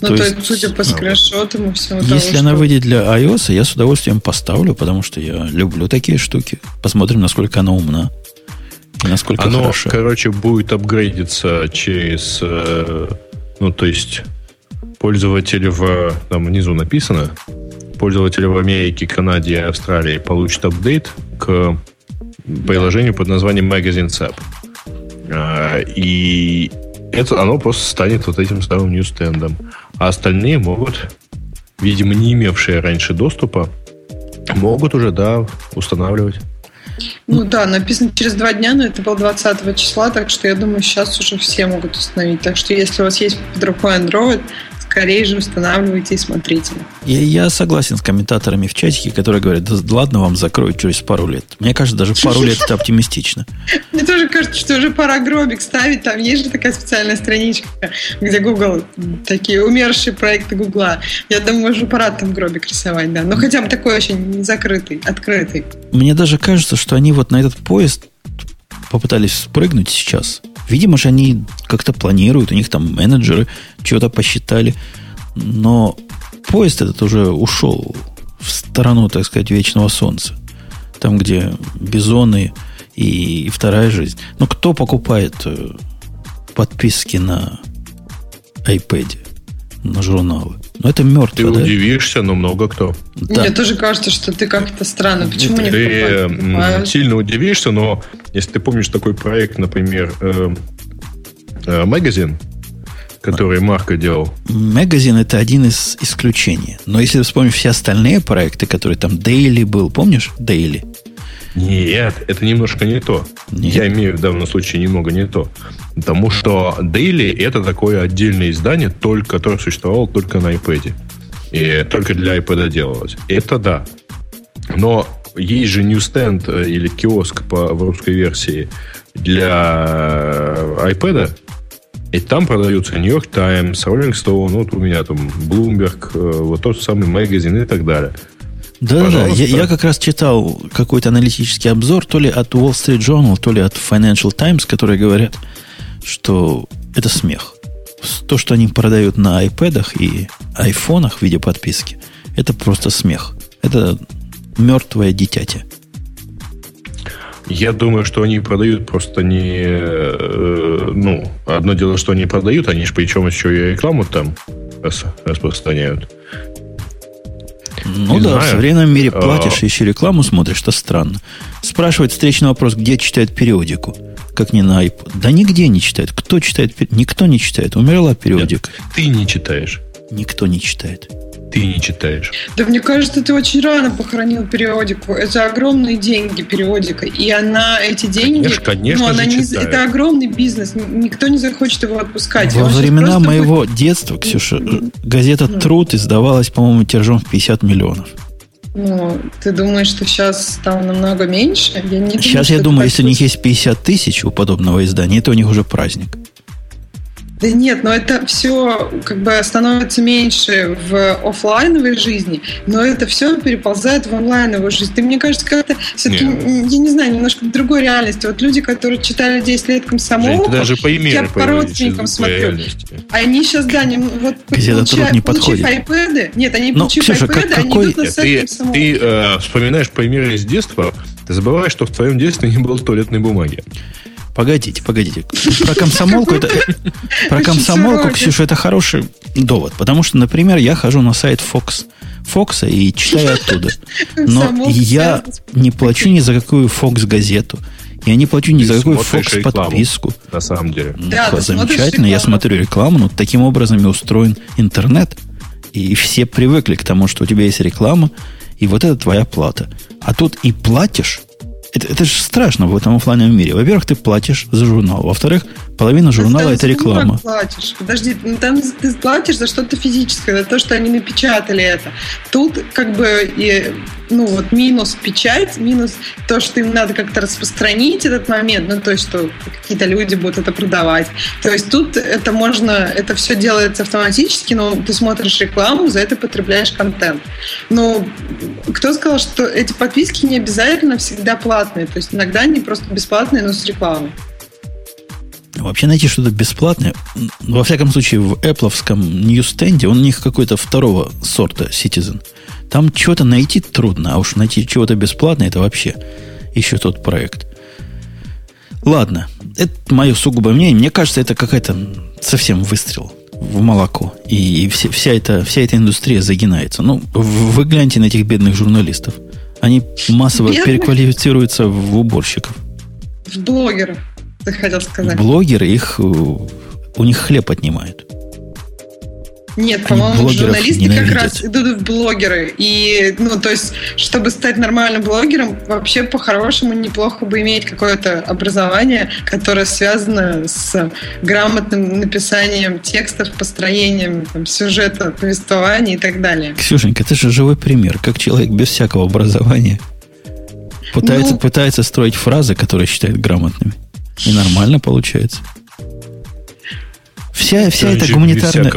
Ну, то, то есть, судя по скриншотам и всему Если того, она что... выйдет для iOS, я с удовольствием поставлю, потому что я люблю такие штуки. Посмотрим, насколько она умна. И насколько Оно, хорошо. короче, будет апгрейдиться через... Э, ну, то есть, пользователи в... Там внизу написано. Пользователи в Америке, Канаде и Австралии получат апдейт к приложению под названием Magazine App. А, и это оно просто станет вот этим самым ньюстендом. А остальные могут, видимо, не имевшие раньше доступа, могут уже, да, устанавливать. Ну да, написано через два дня, но это было 20 числа, так что я думаю, сейчас уже все могут установить. Так что если у вас есть под рукой Android, скорее же устанавливайте и смотрите. Я, я согласен с комментаторами в чатике, которые говорят, да ладно, вам закроют через пару лет. Мне кажется, даже пару лет это оптимистично. Мне тоже кажется, что уже пора гробик ставить. Там есть же такая специальная страничка, где Google, такие умершие проекты Гугла. Я думаю, уже пора там гробик рисовать, да. Но хотя бы такой очень закрытый, открытый. Мне даже кажется, что они вот на этот поезд попытались спрыгнуть сейчас. Видимо же, они как-то планируют, у них там менеджеры чего-то посчитали. Но поезд этот уже ушел в сторону, так сказать, вечного солнца. Там, где бизоны и, и вторая жизнь. Но кто покупает э, подписки на iPad, на журналы? Ну, это мертвый, Ты да? удивишься, но много кто. Да. Мне тоже кажется, что ты как-то странно. Почему ты не покупаешь? сильно удивишься, но если ты помнишь такой проект, например, э, э, магазин, который Марко делал. Магазин это один из исключений. Но если вспомнишь все остальные проекты, которые там Daily был, помнишь Daily? Нет, это немножко не то. Нет. Я имею в данном случае немного не то. Потому что Daily это такое отдельное издание, только, которое существовало только на iPad. И только для iPad делалось. Это да. Но есть же Newsstand э, или киоск по, в русской версии для iPad, и там продаются New York Times, Rolling Stone, вот у меня там Bloomberg, э, вот тот самый магазин и так далее. Да, да, я, я как раз читал какой-то аналитический обзор, то ли от Wall Street Journal, то ли от Financial Times, которые говорят, что это смех. То, что они продают на iPad и айфонах в виде подписки, это просто смех. Это мертвое дитятя. Я думаю, что они продают просто не... Э, ну, одно дело, что они продают, они же причем еще и рекламу там распространяют. Ну не да, знаю. в современном мире а. платишь, а... еще рекламу смотришь, что странно. Спрашивает встречный вопрос, где читает периодику? Как не на iPod. Да нигде не читает. Кто читает? Никто не читает. Умерла периодика. Нет, ты не читаешь. Никто не читает ты не читаешь. Да мне кажется, ты очень рано похоронил периодику. Это огромные деньги периодика. И она, эти деньги... Конечно, конечно ну, она не, Это огромный бизнес. Никто не захочет его отпускать. Во времена моего будет... детства, Ксюша, газета «Труд» издавалась, по-моему, тиражом в 50 миллионов. Ну, ты думаешь, что сейчас там намного меньше? Я не сейчас думаю, я думаю, если у них есть 50 тысяч у подобного издания, это у них уже праздник. Да нет, но это все как бы становится меньше в офлайновой жизни, но это все переползает в онлайновую жизнь. Ты, мне кажется, как-то все-таки, я не знаю, немножко в другой реальности. Вот люди, которые читали 10 лет комсомол, Жень, даже по я по родственникам смотрю. Они сейчас, да, не, вот Где-то получая, не получив iPad, нет, они ну, получив Ксюша, iPad, как, они какой... идут на сайт Ты, ты э, вспоминаешь примеры из детства, ты забываешь, что в твоем детстве не было туалетной бумаги. Погодите, погодите. Про комсомолку это... Про комсомолку, Ксюша, это хороший довод. Потому что, например, я хожу на сайт Fox, Фокса и читаю оттуда. Но я не плачу ни за какую Fox газету. Я не плачу ни за какую Fox подписку. На самом деле. Да, замечательно, я смотрю рекламу, но таким образом и устроен интернет. И все привыкли к тому, что у тебя есть реклама, и вот это твоя плата. А тут и платишь, Это, это же страшно в этом офлайновом мире. Во-первых, ты платишь за журнал. Во-вторых, половина журнала это реклама. платишь. Подожди, ну, там ты платишь за что-то физическое, за то, что они напечатали это. Тут как бы и, ну вот минус печать, минус то, что им надо как-то распространить этот момент, ну то есть, что какие-то люди будут это продавать. То есть тут это можно, это все делается автоматически, но ты смотришь рекламу, за это потребляешь контент. Но кто сказал, что эти подписки не обязательно всегда платные? То есть иногда они просто бесплатные, но с рекламой. Вообще найти что-то бесплатное, во всяком случае, в Apple ньюстенде, он у них какой-то второго сорта Citizen. Там чего-то найти трудно, а уж найти чего-то бесплатное, это вообще еще тот проект. Ладно, это мое сугубое мнение. Мне кажется, это какая-то совсем выстрел в молоко. И, и вся, вся, эта, вся эта индустрия загинается. Ну, вы гляньте на этих бедных журналистов. Они массово Бедных? переквалифицируются в уборщиков. В блогеров, ты хотел сказать. Блогеры их, у них хлеб отнимают. Нет, по-моему, журналисты ненавидят. как раз идут в блогеры. И, ну, то есть, чтобы стать нормальным блогером, вообще по-хорошему неплохо бы иметь какое-то образование, которое связано с грамотным написанием текстов, построением там, сюжета, повествования и так далее. Ксюшенька, это же живой пример, как человек без всякого образования пытается, ну, пытается строить фразы, которые считает грамотными. И нормально получается. Вся, вся эта гуманитарная...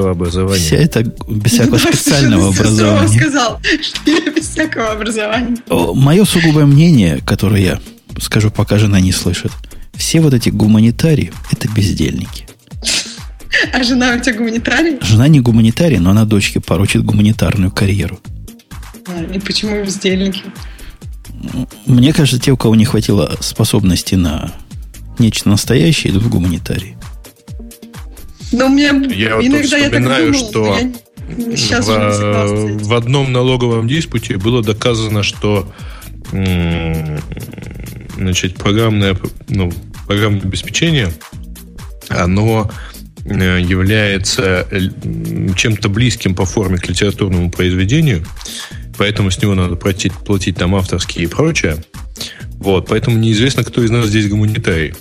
Вся эта без всякого специального образования. сказал, что я без всякого образования. Мое сугубое мнение, которое я скажу, пока жена не слышит. Все вот эти гуманитарии – это бездельники. А жена у тебя гуманитарий? Жена не гуманитарий, но она дочке поручит гуманитарную карьеру. А, и почему бездельники? Мне кажется, те, у кого не хватило способности на нечто настоящее, идут в гуманитарии. Но у меня я иногда вот я так думала, что я сейчас в, в одном налоговом диспуте было доказано, что значит, программное, ну, программное обеспечение, оно э, является э, чем-то близким по форме к литературному произведению, поэтому с него надо платить, платить там авторские и прочее. Вот, поэтому неизвестно, кто из нас здесь гуманитарий.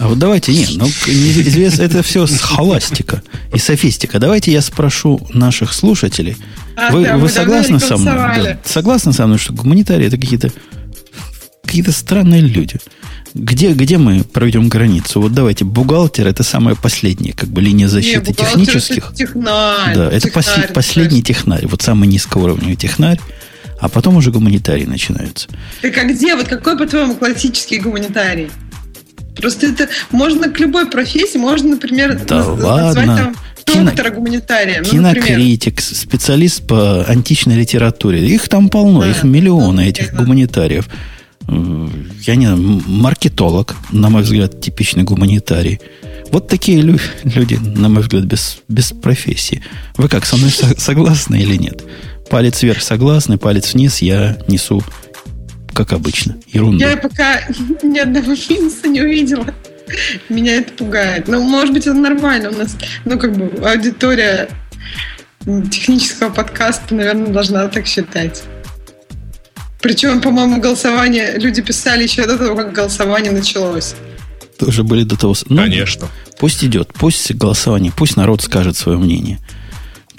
А вот давайте, нет, ну, известно, это все с холастика и софистика. Давайте я спрошу наших слушателей. А, вы, да, вы согласны со мной? Да, согласны со мной, что гуманитарии это какие-то какие-то странные люди. Где, где мы проведем границу? Вот давайте, бухгалтер это самая последняя как бы линия защиты Не, технических. Это технарь. Да, это технарь, пос, последний технарь. Вот самый низкоуровневый технарь. А потом уже гуманитарии начинаются. Так а где? Вот какой, по-твоему, классический гуманитарий? Просто это можно к любой профессии, можно, например, да назвать ладно. там доктора гуманитария. Ну, кинокритик, например. специалист по античной литературе. Их там полно, да, их миллионы, этих да. гуманитариев. Я не знаю, маркетолог, на мой взгляд, типичный гуманитарий. Вот такие лю- люди, на мой взгляд, без, без профессии. Вы как, со мной согласны или нет? Палец вверх согласны, палец вниз я несу как обычно. Ерунда. Я пока ни одного минуса не увидела. Меня это пугает. Но, может быть, это нормально. У нас, ну, как бы, аудитория технического подкаста, наверное, должна так считать. Причем, по-моему, голосование люди писали еще до того, как голосование началось. Тоже были до того. Ну, Конечно. Пусть идет, пусть голосование, пусть народ скажет свое мнение.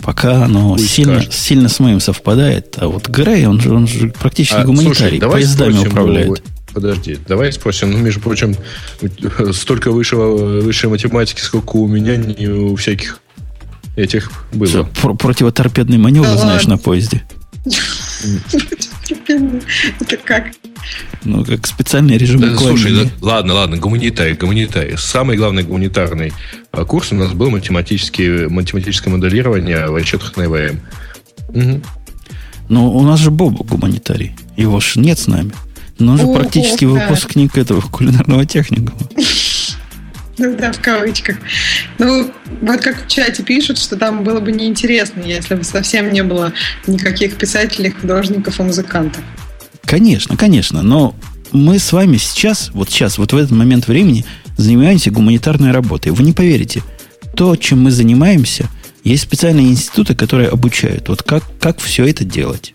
Пока оно сильно, сильно с моим совпадает. А вот Грей, он же, он же практически а, гуманитарий, слушай, поездами управляет. Его, подожди, давай спросим. Ну, между прочим, столько высшего, высшей математики, сколько у меня, не у всяких этих было. Что, про противоторпедный маневр да знаешь ладно. на поезде? Это как? Ну, как специальный режим да, Слушай, да, ладно, ладно, гуманитарий, гуманитарий. Самый главный гуманитарный а, курс у нас был математический, математическое моделирование в расчетах на ИВМ. Угу. Но у нас же Боб гуманитарий. Его ж нет с нами. Но он же О, практически выпускник этого кулинарного техникума. Ну да, в кавычках. Ну, вот как в чате пишут, что там было бы неинтересно, если бы совсем не было никаких писателей, художников и музыкантов. Конечно, конечно, но мы с вами сейчас, вот сейчас, вот в этот момент времени занимаемся гуманитарной работой. Вы не поверите, то, чем мы занимаемся, есть специальные институты, которые обучают, вот как, как все это делать.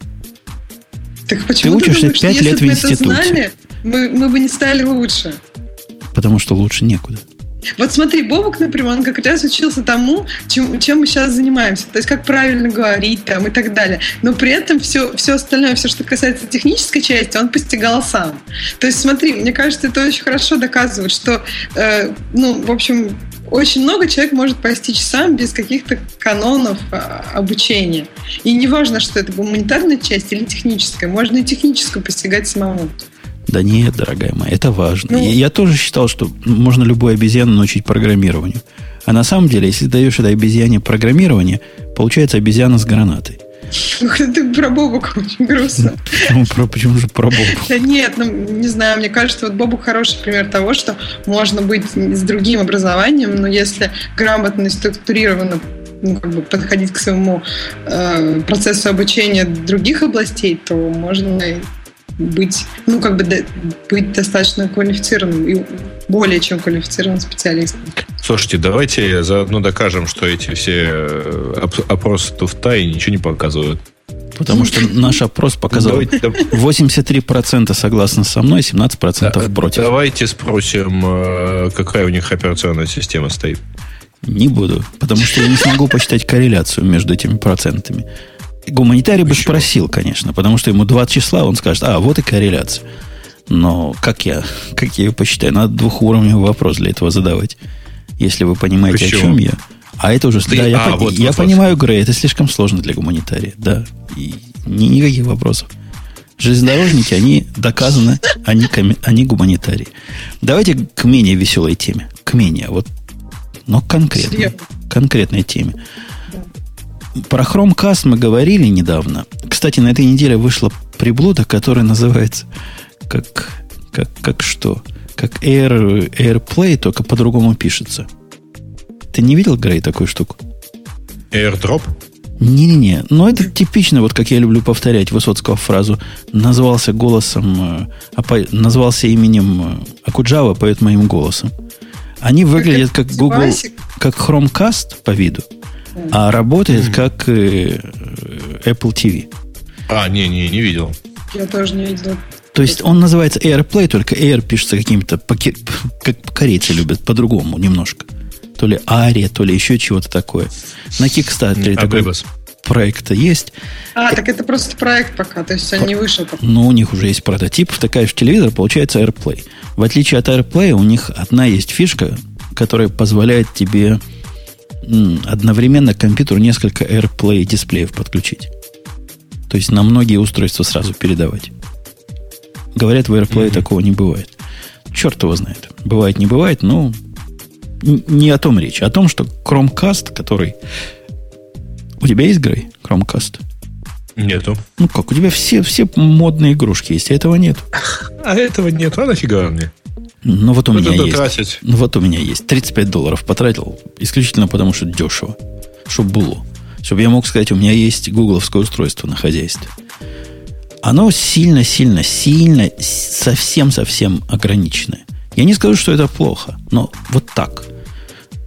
Так почему ты, ты учишься думаешь, 5 лет в институте. Знали, мы, мы бы не стали лучше. Потому что лучше некуда. Вот смотри, Бобок, например, он как раз учился тому, чем, чем мы сейчас занимаемся. То есть, как правильно говорить там и так далее. Но при этом все, все остальное, все, что касается технической части, он постигал сам. То есть, смотри, мне кажется, это очень хорошо доказывает, что, э, ну, в общем, очень много человек может постичь сам без каких-то канонов а, обучения. И не важно, что это гуманитарная часть или техническая. Можно и техническую постигать самому. Да нет, дорогая моя, это важно. Ну, я тоже считал, что можно любую обезьяну научить программированию. А на самом деле, если даешь этой обезьяне программирование, получается обезьяна с гранатой. Ты про Бобука очень грустно. Почему, про, почему же про Бобука? Да нет, ну, не знаю, мне кажется, вот Бобук хороший пример того, что можно быть с другим образованием, но если грамотно и структурированно ну, как бы подходить к своему э, процессу обучения других областей, то можно быть, ну, как бы быть достаточно квалифицированным и более чем квалифицированным специалистом. Слушайте, давайте заодно докажем, что эти все э, опросы туфта и ничего не показывают. Потому что наш опрос показал 83% согласны со мной, 17% да, против. Давайте спросим, э, какая у них операционная система стоит. Не буду, потому что я не смогу посчитать корреляцию между этими процентами. Гуманитарий бы спросил, конечно, потому что ему два числа, он скажет, а, вот и корреляция. Но как я, как я ее посчитаю? Надо двухуровневый вопрос для этого задавать. Если вы понимаете, Почему? о чем я. А это уже... Ты, да, я, а, по, вот, я понимаю. Грей, это слишком сложно для гуманитария. Да. И ни, никаких вопросов. Железнодорожники, они доказаны, они, они гуманитарии. Давайте к менее веселой теме. К менее, вот, но конкретной, конкретной теме. Про Chromecast мы говорили недавно. Кстати, на этой неделе вышла приблуда, которая называется как, как, как что? Как Air, AirPlay, только по-другому пишется. Ты не видел, Грей, такую штуку? AirDrop? Не-не-не. Но это типично, вот как я люблю повторять Высоцкого фразу. Назвался голосом, э, назвался именем э, Акуджава, поет моим голосом. Они выглядят как Google, как Chromecast по виду а работает как э, Apple TV. А, не-не, не видел. Я тоже не видел. То есть он называется AirPlay, только Air пишется какими-то, как корейцы любят, по-другому немножко. То ли Ария, то ли еще чего-то такое. На Kickstarter а такой проект есть. А, так это просто проект пока, то есть он не вышел пока. Ну, у них уже есть прототип, втыкаешь в телевизор, получается AirPlay. В отличие от AirPlay, у них одна есть фишка, которая позволяет тебе одновременно к компьютеру несколько AirPlay дисплеев подключить. То есть на многие устройства сразу передавать. Говорят, в AirPlay mm-hmm. такого не бывает. Черт его знает. Бывает, не бывает, но не о том речь. А о том, что Chromecast, который... У тебя есть, Грей, Chromecast? Нету. Ну как, у тебя все, все модные игрушки есть, а этого нет. А этого нет, а нафига мне? Ну вот у меня есть. Тратить. Ну вот у меня есть. 35 долларов потратил исключительно потому, что дешево. Чтобы было. Чтобы я мог сказать, у меня есть гугловское устройство на хозяйстве. Оно сильно-сильно, сильно, совсем-совсем ограниченное. Я не скажу, что это плохо, но вот так.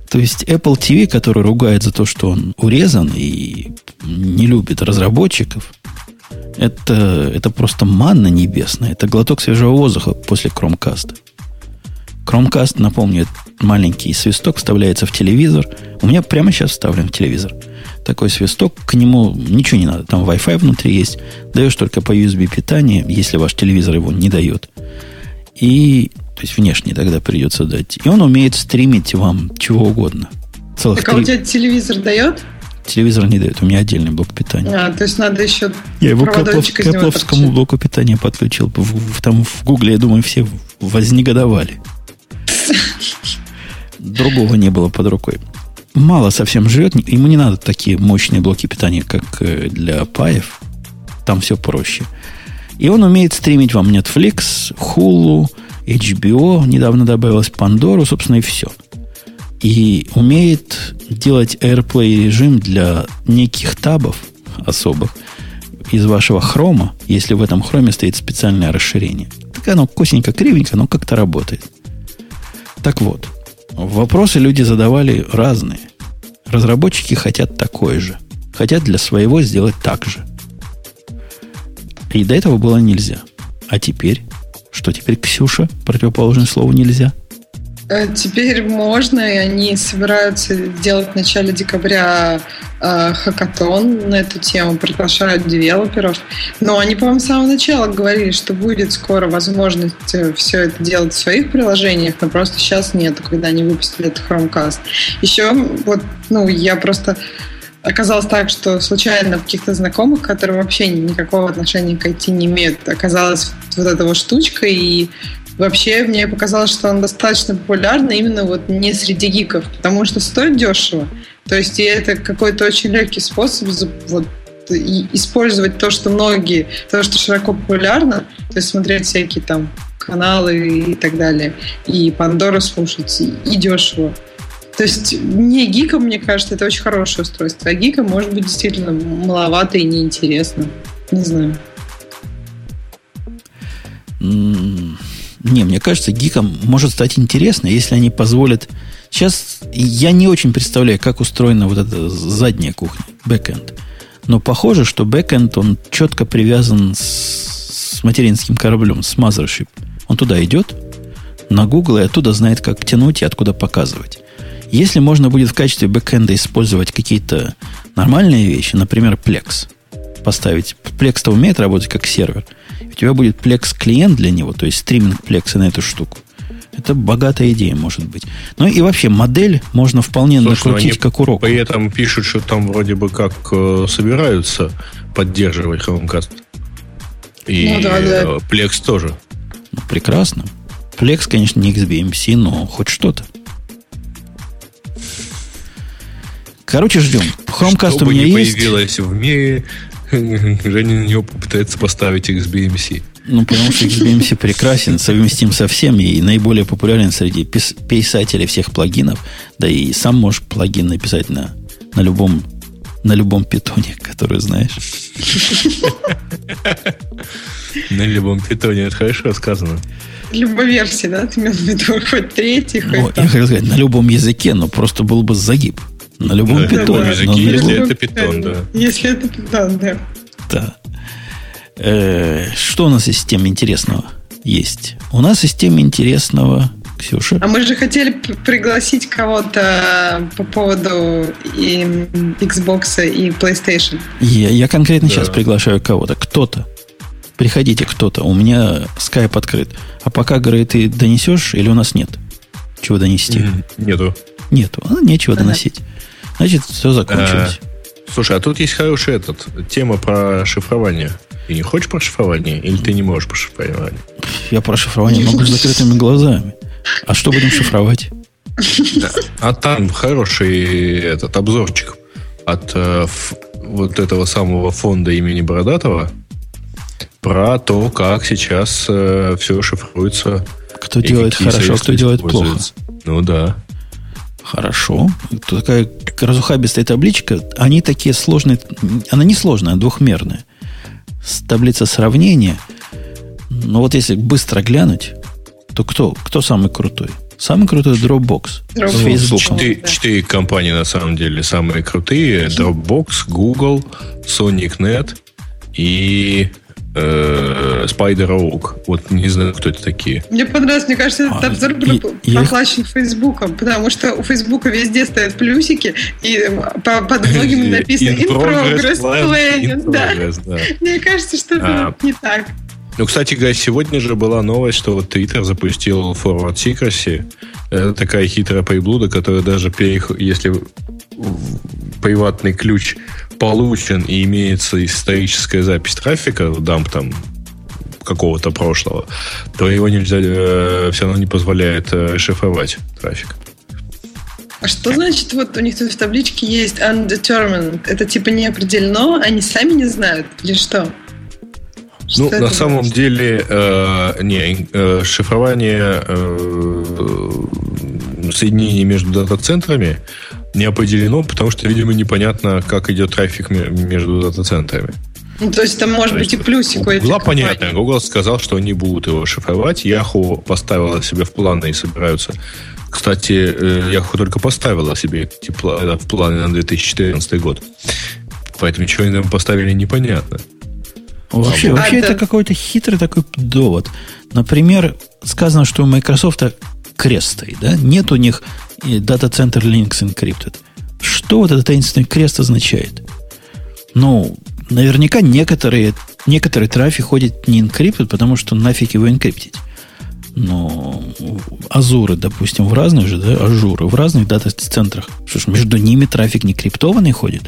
То есть Apple TV, который ругает за то, что он урезан и не любит разработчиков, это, это просто манна небесная. Это глоток свежего воздуха после Chromecast. Chromecast, напомню, маленький свисток вставляется в телевизор. У меня прямо сейчас вставлен в телевизор. Такой свисток, к нему ничего не надо. Там Wi-Fi внутри есть. Даешь только по USB питание, если ваш телевизор его не дает. И, то есть внешне тогда придется дать. И он умеет стримить вам чего угодно. Целых так а у тебя телевизор дает? Телевизор не дает, у меня отдельный блок питания. А, то есть надо еще Я его к Apple блоку питания подключил. В, в, там в Гугле, я думаю, все вознегодовали. Другого не было под рукой. Мало совсем живет. Ему не надо такие мощные блоки питания, как э, для паев. Там все проще. И он умеет стримить вам Netflix, Hulu, HBO, недавно добавилась Pandora, собственно, и все. И умеет делать AirPlay режим для неких табов особых из вашего хрома, если в этом хроме стоит специальное расширение. Так оно косенько, кривенько, но как-то работает. Так вот, вопросы люди задавали разные. Разработчики хотят такое же. Хотят для своего сделать так же. И до этого было нельзя. А теперь? Что теперь, Ксюша? Противоположное слову нельзя? Э, теперь можно, и они собираются делать в начале декабря э, хакатон на эту тему, приглашают девелоперов. Но они, по-моему, с самого начала говорили, что будет скоро возможность э, все это делать в своих приложениях, но просто сейчас нету, когда они выпустили этот Chromecast. Еще вот, ну, я просто оказалось так, что случайно каких-то знакомых, которые вообще никакого отношения к IT не имеют, оказалась вот эта вот штучка, и Вообще, мне показалось, что он достаточно популярный именно вот не среди гиков, потому что стоит дешево. То есть это какой-то очень легкий способ вот, использовать то, что многие, то, что широко популярно, то есть смотреть всякие там каналы и так далее, и Пандору слушать, и, и дешево. То есть не гикам, мне кажется, это очень хорошее устройство, а гикам может быть действительно маловато и неинтересно. Не знаю. Не, мне кажется, гикам может стать интересно, если они позволят... Сейчас я не очень представляю, как устроена вот эта задняя кухня, бэкэнд. Но похоже, что бэкэнд, он четко привязан с, с материнским кораблем, с Mothership. Он туда идет, на Google, и оттуда знает, как тянуть и откуда показывать. Если можно будет в качестве бэкэнда использовать какие-то нормальные вещи, например, Plex, поставить. Plex-то умеет работать как сервер – у тебя будет Plex клиент для него, то есть стриминг Plex на эту штуку. Это богатая идея, может быть. Ну и вообще, модель можно вполне Слушай, ну накрутить как урок. При этом пишут, что там вроде бы как э, собираются поддерживать Chromecast. И ну, да, да. Э, Plex тоже. Ну, прекрасно. Plex, конечно, не XBMC, но хоть что-то. Короче, ждем. Chromecast Что у меня не есть. появилось в мире, Женя на него попытается поставить XBMC. Ну, потому что XBMC прекрасен, совместим со всеми и наиболее популярен среди пис- писателей всех плагинов. Да и сам можешь плагин написать на, на любом на любом питоне, который знаешь. На любом питоне, это хорошо сказано. Любой версии, да? Ты имел в виду хоть третий, хоть ну, Я хотел сказать, на любом языке, но просто был бы загиб. На любом да, питоне. Языке, на если любом... это питон, да. Если это питон, да. Да. Э, что у нас из тем интересного есть? У нас из тем интересного Ксюша. А мы же хотели пригласить кого-то по поводу и Xbox и PlayStation. Я, я конкретно да. сейчас приглашаю кого-то. Кто-то. Приходите кто-то. У меня скайп открыт. А пока, говорит, ты донесешь или у нас нет? Чего донести? Нету. Нету. А, нечего ага. доносить. Значит, все закончилось. А, слушай, а тут есть хорошая этот, тема про шифрование. Ты не хочешь про шифрование? Или ты не можешь про шифрование? Я про шифрование могу с закрытыми глазами. А что будем шифровать? А там хороший этот обзорчик от э, вот этого самого фонда имени Бородатого про то, как сейчас э, все шифруется. Кто делает хорошо, кто делает плохо. Ну да. Хорошо. Тут такая разухабистая табличка. Они такие сложные. Она не сложная, а двухмерная. Таблица сравнения. Но вот если быстро глянуть, то кто, кто самый крутой? Самый крутой Dropbox, Dropbox. с Facebook. Четыре, четыре компании на самом деле самые крутые. Dropbox, Google, SonicNet и э, Spider Oak. Вот не знаю, кто это такие. Мне понравилось, мне кажется, этот а, обзор был проплачен Фейсбуком, потому что у Фейсбука везде стоят плюсики, и по, под многими написано in, progress, planning. Да. да. Мне кажется, что это а, не так. Ну, кстати говоря, сегодня же была новость, что вот Twitter запустил Forward Secrecy. Это такая хитрая приблуда, которая даже перех... если приватный ключ получен и имеется историческая запись трафика, дамп там какого-то прошлого, то его нельзя, э, все равно не позволяет э, шифровать трафик. А что значит, вот у них тут в табличке есть undetermined? Это типа не определено, они сами не знают или что? Что ну, на самом значит? деле, э, не, э, шифрование э, соединений между дата-центрами не определено, потому что, видимо, непонятно, как идет трафик между дата-центрами. Ну, то есть там может то быть и плюсик у понятно. Google сказал, что они будут его шифровать. Yahoo поставила себе в планы и собираются. Кстати, э, Yahoo только поставила себе эти планы, в планы на 2014 год. Поэтому, что они там поставили, непонятно. В Вообще, вообще а, это да. какой-то хитрый такой довод. Например, сказано, что у Microsoft крест стоит, да? Нет у них Data Center Linux Encrypted. Что вот этот таинственный крест означает? Ну, наверняка некоторые, некоторый трафик ходит не encrypted, потому что нафиг его энкриптить. Но азуры, допустим, в разных же, да, ажуры, в разных дата-центрах. Что ж, между ними трафик не криптованный ходит?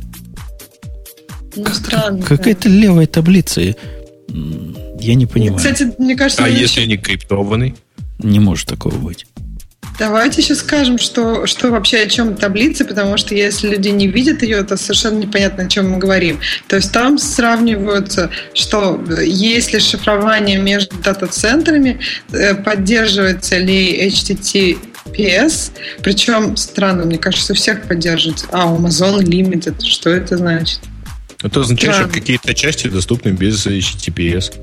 Ну, странно. Какая-то левая таблица. Я не понимаю. Кстати, мне кажется... А если не криптованный? Не может такого быть. Давайте сейчас скажем, что, что вообще о чем таблица, потому что если люди не видят ее, то совершенно непонятно, о чем мы говорим. То есть там сравниваются, что есть ли шифрование между дата-центрами, э, поддерживается ли HTTPS, причем странно, мне кажется, у всех поддерживается. А, у Amazon Limited, что это значит? Это означает, что какие-то части доступны без HTTPS.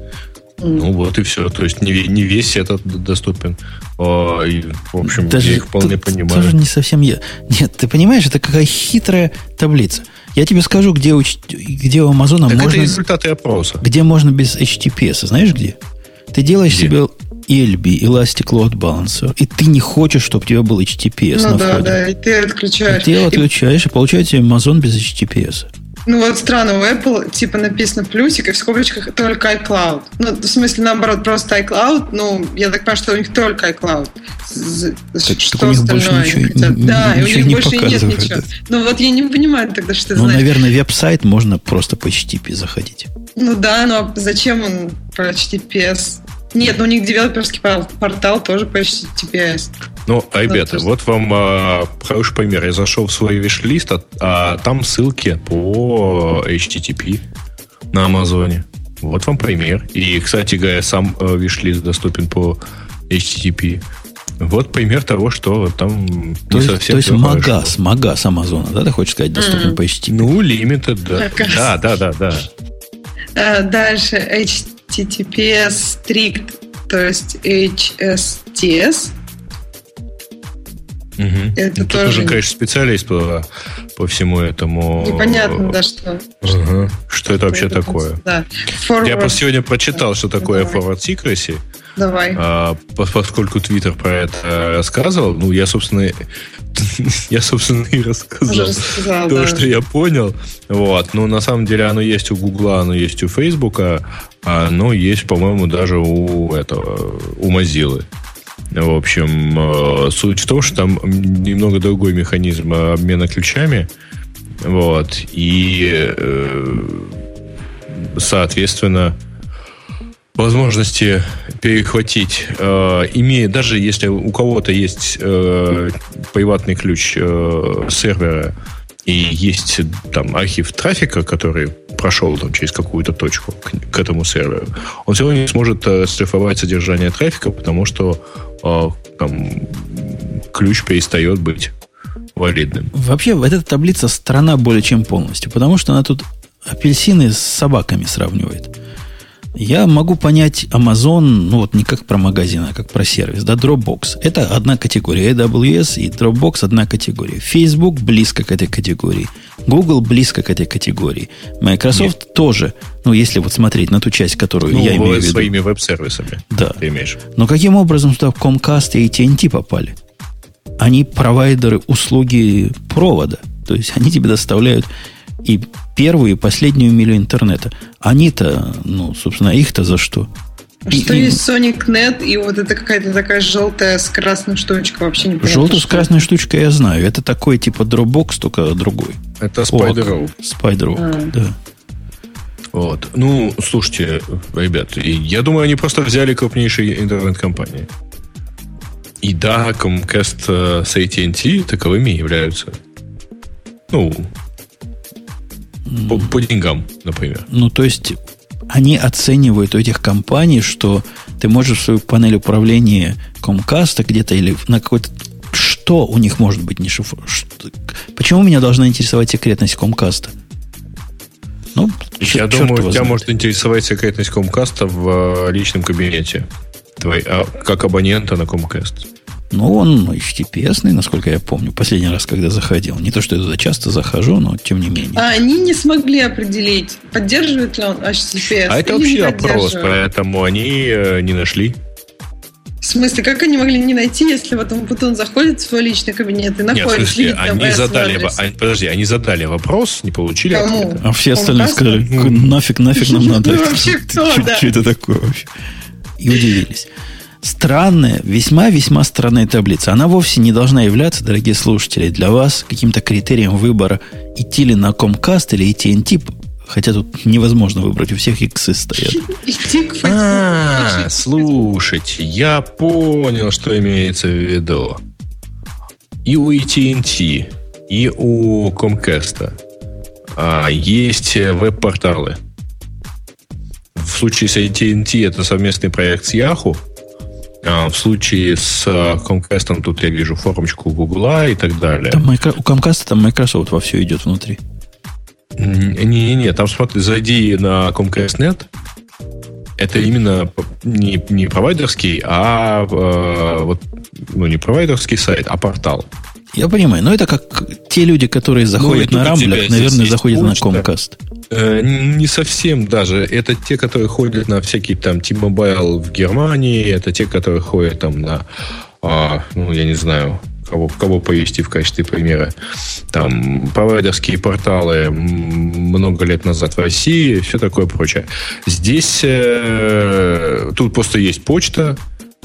Ну вот и все. То есть не, не весь этот доступен. А, и, в общем, Даже я их вполне тут, понимаю. Тоже не совсем я. Нет, ты понимаешь, это какая хитрая таблица. Я тебе скажу, где у, где у Амазона так можно... это результаты опроса. Где можно без HTTPS. Знаешь где? Ты делаешь где? себе ELB, Elastic Load Balancer, и ты не хочешь, чтобы у тебя был HTTPS ну, на да, входе. да, и ты отключаешь. И ты его отключаешь, и, и получается Amazon без HTTPS. Ну вот странно, у Apple типа написано плюсик и в скобочках только iCloud. Ну, в смысле, наоборот, просто iCloud. Ну, я так понимаю, что у них только iCloud. Так, что у них больше ничего, хотят? Да, и у них не больше нет ничего. Ну вот я не понимаю тогда, что Ну, значит. наверное, веб-сайт можно просто по HTTP заходить. Ну да, но зачем он по HTTPS? Нет, ну у них девелоперский портал тоже по HTTPS. Ну, ребята, вот вам а, хороший пример. Я зашел в свой виш-лист, а, а там ссылки по HTTP на Амазоне. Вот вам пример. И, кстати говоря, сам э, виш-лист доступен по HTTP. Вот пример того, что там то не есть, совсем То есть Магаз, Магаз Амазона, да, ты хочешь сказать, доступен mm. по HTTP? Ну, Limited, да. Да, да, да, да. А, дальше HTTPS Strict, то есть HSTS Угу. Это ну, тоже... Ты тоже, конечно, специалист по, по всему этому. Непонятно, да, что. Угу. Что это вообще это такое? Да. Forward... Я просто сегодня прочитал, что такое Давай. Forward Secrecy. Давай. А, поскольку Твиттер про это рассказывал, ну, я, собственно, я, собственно, и рассказал, рассказал то, да. что я понял. Вот. Но на самом деле оно есть у Гугла, оно есть у Фейсбука, а оно есть, по-моему, даже у этого, у Mozilla. В общем, э, суть в том, что там немного другой механизм обмена ключами. Вот. И, э, соответственно, возможности перехватить, э, имея, даже если у кого-то есть приватный ключ сервера и есть там архив трафика, который прошел там через какую-то точку к, к этому серверу, он все равно не сможет э, содержание трафика, потому что э, там, ключ перестает быть валидным. Вообще, эта таблица страна более чем полностью, потому что она тут апельсины с собаками сравнивает. Я могу понять Amazon, ну вот не как про магазин, а как про сервис. Да, Dropbox. Это одна категория. AWS и Dropbox одна категория. Facebook близко к этой категории. Google близко к этой категории. Microsoft Нет. тоже. Ну, если вот смотреть на ту часть, которую ну, я имею в виду. своими веб-сервисами. Да. Ты имеешь. Но каким образом туда Comcast и AT&T попали? Они провайдеры услуги провода. То есть они тебе доставляют и первую, и последнюю милю интернета. Они-то, ну, собственно, их-то за что? Что и, есть SonicNet, и вот это какая-то такая желтая с красной штучкой, вообще не Желтая с красной штучкой я знаю. Это такой типа Dropbox, только другой. Это Spider Spider а. да. Вот. Ну, слушайте, ребят, я думаю, они просто взяли крупнейшие интернет-компании. И да, Comcast э, с AT&T таковыми являются. Ну, по, по деньгам, например. Ну, то есть они оценивают у этих компаний, что ты можешь в свою панель управления Comcast где-то или на какой-то... Что у них может быть не шифр... Почему меня должна интересовать секретность Comcast? Ну, Я думаю, тебя может интересовать секретность Comcast в э, личном кабинете. Твой, а, как абонента на Comcast. Ну, он HTTPS, насколько я помню, последний раз, когда заходил. Не то, что я туда часто захожу, но тем не менее. А они не смогли определить, поддерживает ли он HTTPS. А это вообще вопрос, поэтому они э, не нашли. В смысле, как они могли не найти, если вот он заходит в свой личный кабинет и находит... Нет, в смысле, они задали, они, подожди, они задали вопрос, не получили Кому? ответа. А все остальные сказали, нафиг, нафиг нам надо. Ну, вообще кто, Что это такое вообще? И удивились. Странная, весьма-весьма странная таблица. Она вовсе не должна являться, дорогие слушатели, для вас каким-то критерием выбора идти ли на Comcast или AT&T Хотя тут невозможно выбрать, у всех иксы стоят. А, слушайте, я понял, что имеется в виду. И у AT&T, и у Comcast а, есть веб-порталы. В случае с AT&T это совместный проект с Yahoo. А в случае с Comcast тут я вижу формочку Google и так далее. Там, у Comcast там Microsoft во все идет внутри. Не-не-не, там смотри, зайди на Comcast.net, это именно не, не провайдерский, а э, вот, ну, не провайдерский сайт, а портал. Я понимаю, но это как те люди, которые ну, заходят ну, на Рамблер, наверное, заходят почта. на Comcast. Э, не совсем даже. Это те, которые ходят на всякие там T-Mobile в Германии, это те, которые ходят там на, а, ну, я не знаю, кого, кого повести в качестве примера. Там провайдерские порталы много лет назад в России, все такое прочее. Здесь э, тут просто есть почта,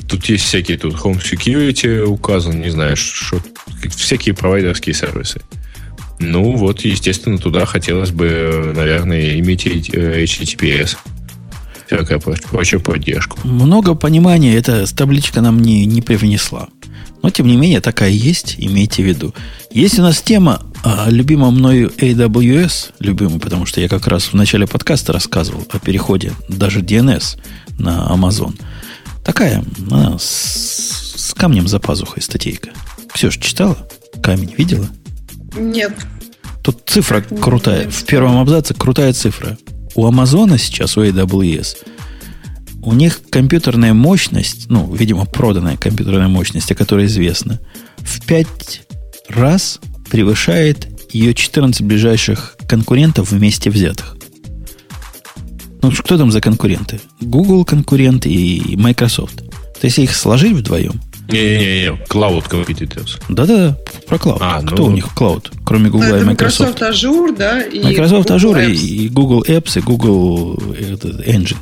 тут есть всякие тут Home Security указан, не знаю, что, всякие провайдерские сервисы. Ну вот, естественно, туда хотелось бы, наверное, иметь HTTPS всякая прочая поддержку. Много понимания эта табличка нам не, не привнесла. Но, тем не менее, такая есть, имейте в виду. Есть у нас тема о любимом мною AWS, любимый, потому что я как раз в начале подкаста рассказывал о переходе даже DNS на Amazon. Такая, она с, с камнем за пазухой статейка. Все же читала? Камень видела? Нет. Тут цифра крутая. В первом абзаце крутая цифра. У Амазона сейчас, у AWS, у них компьютерная мощность, ну, видимо, проданная компьютерная мощность, о которой известно, в 5 раз превышает ее 14 ближайших конкурентов вместе взятых. Ну, кто там за конкуренты? Google конкурент и Microsoft. То есть, если их сложить вдвоем... Не-не-не, Cloud Competitors. Да-да, про Cloud. А, кто ну... у них Cloud, кроме Google ну, и Microsoft? Microsoft Azure, да? И Microsoft Google Azure и, и Google Apps, и Google Engine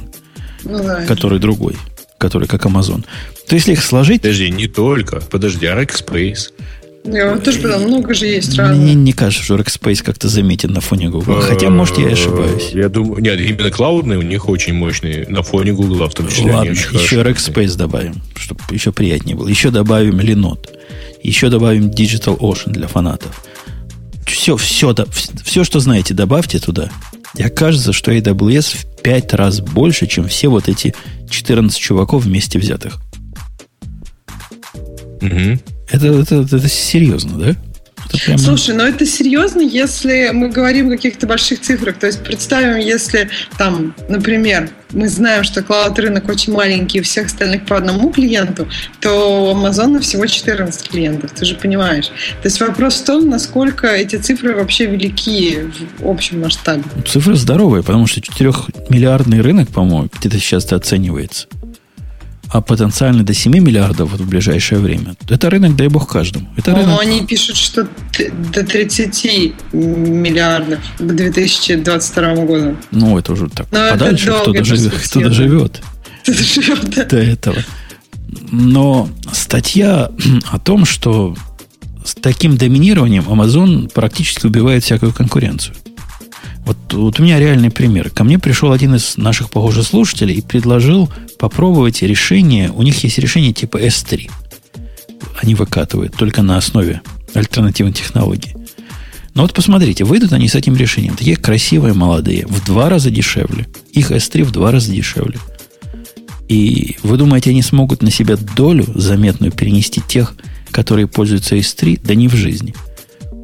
ну, да. который другой, который как Amazon. То если их сложить... Подожди, не только. Подожди, а Rackspace? Я тоже подумал, много же есть разных. Мне не кажется, что Rackspace как-то заметен на фоне Google. Хотя, может, я ошибаюсь. Я думаю, нет, именно клаудные у них очень мощные на фоне Google, в том числе. Ладно, еще Rackspace добавим, чтобы еще приятнее было. Еще добавим Linode. Еще добавим Digital Ocean для фанатов. Все, все, все, что знаете, добавьте туда. И окажется, что AWS в 5 раз больше, чем все вот эти 14 чуваков вместе взятых. Угу. Это, это, это серьезно, да? прямо... Слушай, но это серьезно, если мы говорим о каких-то больших цифрах. То есть представим, если там, например, мы знаем, что клауд рынок очень маленький, у всех остальных по одному клиенту, то у Амазона всего 14 клиентов, ты же понимаешь. То есть вопрос в том, насколько эти цифры вообще велики в общем масштабе. Цифры здоровые, потому что 4-миллиардный рынок, по-моему, где-то сейчас оценивается а потенциально до 7 миллиардов в ближайшее время. Это рынок, дай бог, каждому. Это рынок... они пишут, что до 30 миллиардов к 2022 году. Ну, это уже так Но подальше, кто доживет. Кто доживет. Кто доживет, да. До этого. Но статья о том, что с таким доминированием Amazon практически убивает всякую конкуренцию. Вот, вот у меня реальный пример. Ко мне пришел один из наших, похоже, слушателей и предложил попробовать решение. У них есть решение типа S3. Они выкатывают только на основе альтернативной технологии. Но вот посмотрите, выйдут они с этим решением. Такие красивые, молодые, в два раза дешевле. Их S3 в два раза дешевле. И вы думаете, они смогут на себя долю заметную перенести тех, которые пользуются S3? Да не в жизни –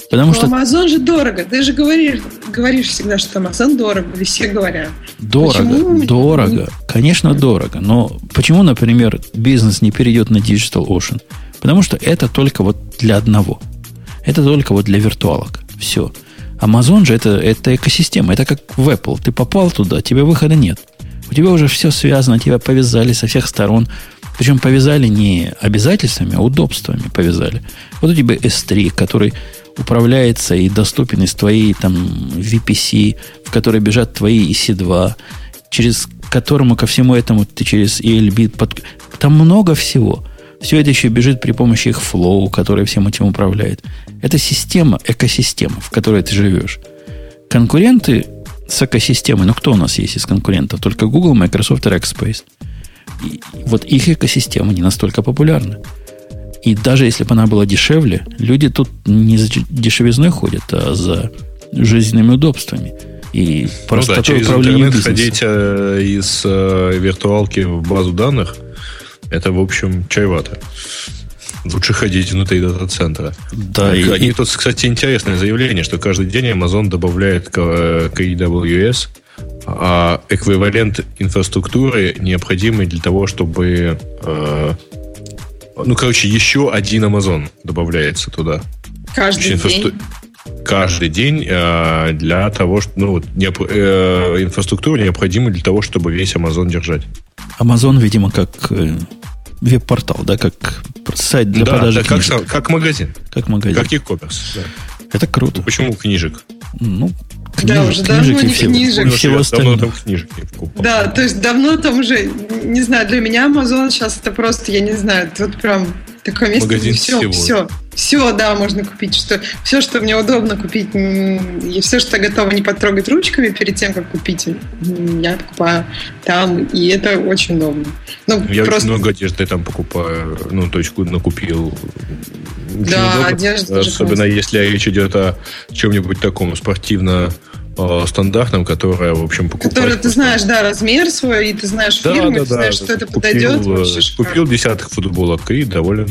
Потому что... Amazon же дорого. Ты же говоришь, говоришь всегда, что Amazon дорого. Все говорят. Дорого, почему? дорого. Конечно, дорого. Но почему, например, бизнес не перейдет на Digital Ocean? Потому что это только вот для одного. Это только вот для виртуалок. Все. Amazon же это, это экосистема. Это как в Apple. Ты попал туда, тебе выхода нет. У тебя уже все связано, тебя повязали со всех сторон. Причем повязали не обязательствами, а удобствами повязали. Вот у тебя S3, который управляется и доступен из твоей там VPC, в которой бежат твои EC2, через которому ко всему этому ты через ELB... Под... Там много всего. Все это еще бежит при помощи их Flow, который всем этим управляет. Это система, экосистема, в которой ты живешь. Конкуренты с экосистемой, ну кто у нас есть из конкурентов? Только Google, Microsoft и Rackspace. И вот их экосистема не настолько популярна. И даже если бы она была дешевле, люди тут не за дешевизной ходят, а за жизненными удобствами. И просто ну да, через интернет бизнеса. ходить э, из э, виртуалки в базу данных, это, в общем, чревато. Лучше ходить внутри дата-центра. Да, и, Они, и... Тут, кстати, интересное заявление, что каждый день Amazon добавляет к, э, к AWS а эквивалент инфраструктуры, необходимый для того, чтобы... Э, ну, короче, еще один Amazon добавляется туда. Каждый инфраструк... день? Каждый день э, для того, что... Ну, вот, не, э, инфраструктура необходима для того, чтобы весь Amazon держать. Amazon, видимо, как э, веб-портал, да, как сайт для да, продажи да, книжек. Как, как магазин. Как магазин. Как e-commerce. Да. Это круто. Почему книжек? Ну, да, уже давно не книжек. Всего. Давно там книжек не покупал. Да, то есть давно там уже, не знаю, для меня Amazon сейчас это просто, я не знаю, вот прям такое место, Магазин где все, всего. все, все, да, можно купить, что все, что мне удобно купить, и все, что готова не потрогать ручками перед тем, как купить, я покупаю там, и это очень удобно. Ну, я просто... много одежды там покупаю, ну, то есть накупил. Да, одежда. Особенно если речь идет о чем-нибудь таком спортивно стандартном, которая, в общем, покупать. Которое ты знаешь, да, размер свой, и ты знаешь да, фирму, да, ты да, знаешь, что это купил, подойдет. Вообще купил десяток футболок и доволен.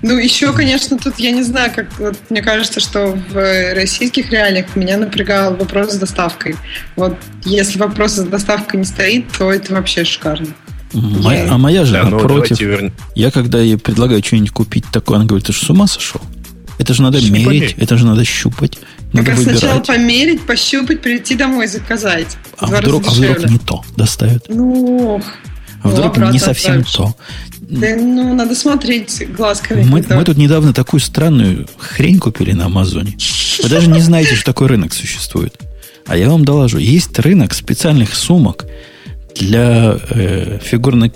Ну, еще, конечно, тут я не знаю, как вот, мне кажется, что в российских реалиях меня напрягал вопрос с доставкой. Вот если вопрос с доставкой не стоит, то это вообще шикарно. Моя. А моя жена да, против. Вер... Я когда ей предлагаю что-нибудь купить такое, она говорит, ты же с ума сошел? Это же надо Щупали. мерить, это же надо щупать. Надо как выбирать. сначала померить, пощупать, прийти домой заказать. А вдруг, а вдруг не то доставят? Ну, а вдруг не совсем то. Да, ну, надо смотреть глазками. Мы, мы тут недавно такую странную хрень купили на Амазоне. Вы даже не знаете, что такой рынок существует. А я вам доложу. Есть рынок специальных сумок для э, фигурных,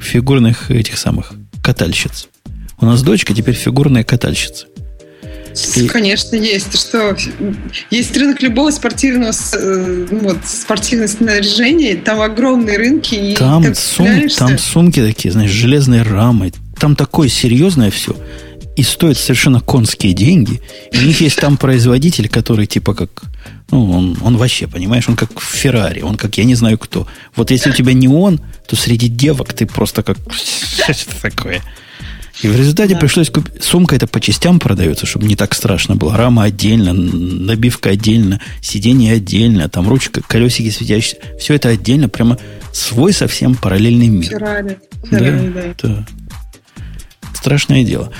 фигурных этих самых катальщиц. У нас дочка теперь фигурная катальщица. И... Конечно, есть. Что есть рынок любого спортивного э, ну, вот, спортивного снаряжения, там огромные рынки. И там, сум, там сумки такие, знаешь, железные рамы. Там такое серьезное все. И стоит совершенно конские деньги. И у них есть там производитель, который типа как... Ну, он, он вообще, понимаешь, он как Феррари, он как я не знаю кто. Вот если у тебя не он, то среди девок ты просто как... Что такое? И в результате да. пришлось купить... Сумка это по частям продается, чтобы не так страшно было. Рама отдельно, набивка отдельно, сиденье отдельно, там ручка, колесики светящиеся. Все это отдельно, прямо свой совсем параллельный мир. Феррари. Феррари да, да. да. Страшное дело.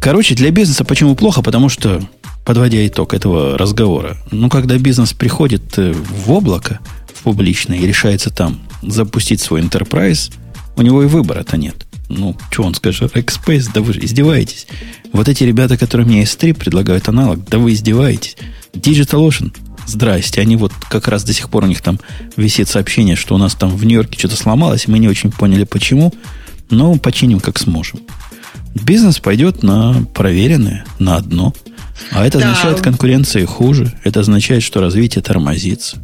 Короче, для бизнеса почему плохо? Потому что, подводя итог этого разговора, ну, когда бизнес приходит э, в облако, в публичное, и решается там запустить свой enterprise, у него и выбора-то нет ну, что он скажет, Rackspace, да вы издеваетесь. Вот эти ребята, которые мне S3 предлагают аналог, да вы издеваетесь. DigitalOcean, здрасте, они вот как раз до сих пор у них там висит сообщение, что у нас там в Нью-Йорке что-то сломалось, мы не очень поняли почему, но починим как сможем. Бизнес пойдет на проверенное, на одно. А это да. означает конкуренция хуже. Это означает, что развитие тормозится.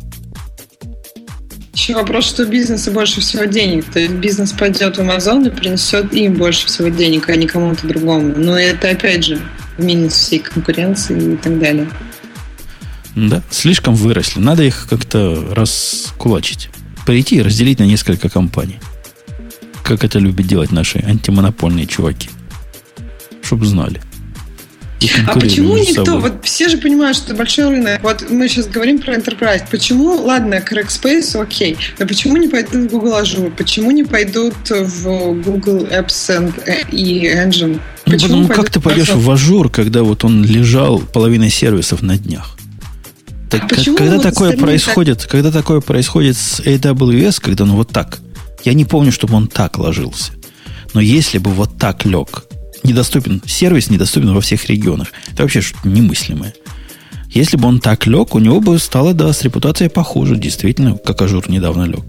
Еще вопрос, что бизнесу больше всего денег. То есть бизнес пойдет в Amazon и принесет им больше всего денег, а не кому-то другому. Но это, опять же, минус всей конкуренции и так далее. Да, слишком выросли. Надо их как-то раскулачить. Прийти и разделить на несколько компаний. Как это любят делать наши антимонопольные чуваки. Чтобы знали. А почему никто? Вот все же понимают, что большой рынок. Вот мы сейчас говорим про Enterprise. Почему, ладно, Crackspace, окей, но почему не пойдут в Google Azure? Почему не пойдут в Google Apps and, и Engine? Ну, потому как ты пойдешь в Azure, когда вот он лежал половиной сервисов на днях? Так, а как, когда вот такое происходит, так... когда такое происходит с AWS, когда он вот так, я не помню, чтобы он так ложился. Но если бы вот так лег, недоступен, сервис недоступен во всех регионах. Это вообще что-то немыслимое. Если бы он так лег, у него бы стало, да, с репутацией похоже, действительно, как Azure недавно лег.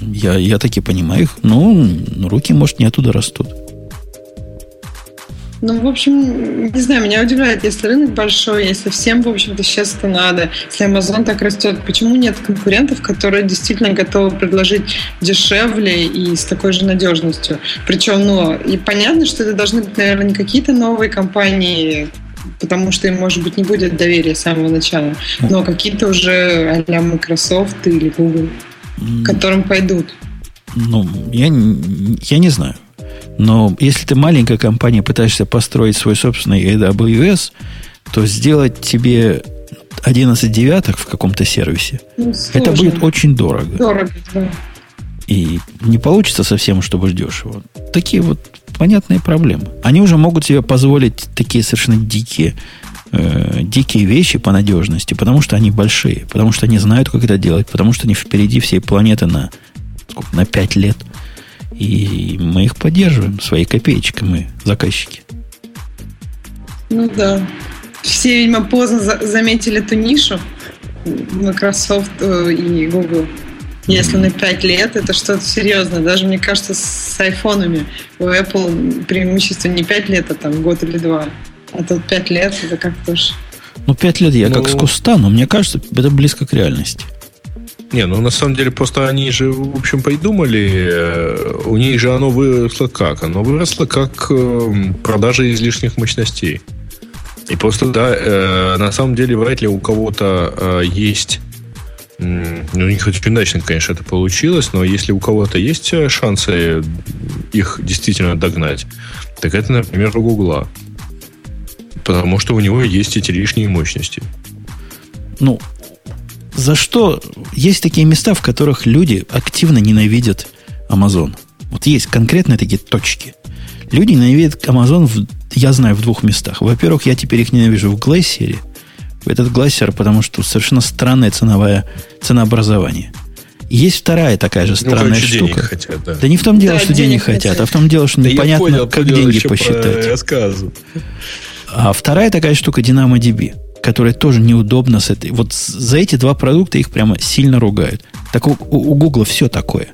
Я, я таки понимаю их, но руки, может, не оттуда растут. Ну, в общем, не знаю, меня удивляет, если рынок большой, если всем, в общем-то, сейчас это надо, если Amazon так растет, почему нет конкурентов, которые действительно готовы предложить дешевле и с такой же надежностью? Причем, ну, и понятно, что это должны быть, наверное, не какие-то новые компании, потому что им, может быть, не будет доверия с самого начала, но какие-то уже а Microsoft или Google, к которым пойдут. Ну, я, я не знаю. Но если ты маленькая компания, пытаешься построить свой собственный AWS, то сделать тебе 11 девятых в каком-то сервисе, ну, это будет очень дорого. Дорого, да. И не получится совсем, чтобы ждешь его. Такие вот понятные проблемы. Они уже могут себе позволить такие совершенно дикие, э, дикие вещи по надежности, потому что они большие, потому что они знают, как это делать, потому что они впереди всей планеты на, сколько, на 5 лет – и мы их поддерживаем своей копеечкой, мы заказчики. Ну да. Все, видимо, поздно за- заметили эту нишу. Microsoft э, и Google. Если на 5 лет, это что-то серьезное. Даже, мне кажется, с айфонами у Apple преимущество не 5 лет, а там год или два. А тут 5 лет, это как-то уж... Ну, 5 лет я ну... как с куста, но мне кажется, это близко к реальности. Не, ну на самом деле просто они же, в общем, придумали, э, у них же оно выросло как? Оно выросло как э, продажа излишних мощностей. И просто, да, э, на самом деле вряд ли у кого-то есть ну, не хоть удачно, конечно, это получилось, но если у кого-то есть шансы их действительно догнать, так это, например, у Гугла. Потому что у него есть эти лишние мощности. Ну, за что есть такие места, в которых люди активно ненавидят Amazon. Вот есть конкретные такие точки. Люди ненавидят Amazon, в, я знаю, в двух местах. Во-первых, я теперь их ненавижу в Glacier. Этот Glacier, потому что совершенно странное ценовое ценообразование. Есть вторая такая же странная ну, штука. Хотят, да. да не в том дело, да, что денег хотят, хотят, а в том дело, что да непонятно, понял, как деньги посчитать. Рассказу. А вторая такая штука DynamoDB которые тоже неудобно с этой. Вот за эти два продукта их прямо сильно ругают. Так у, у Google все такое.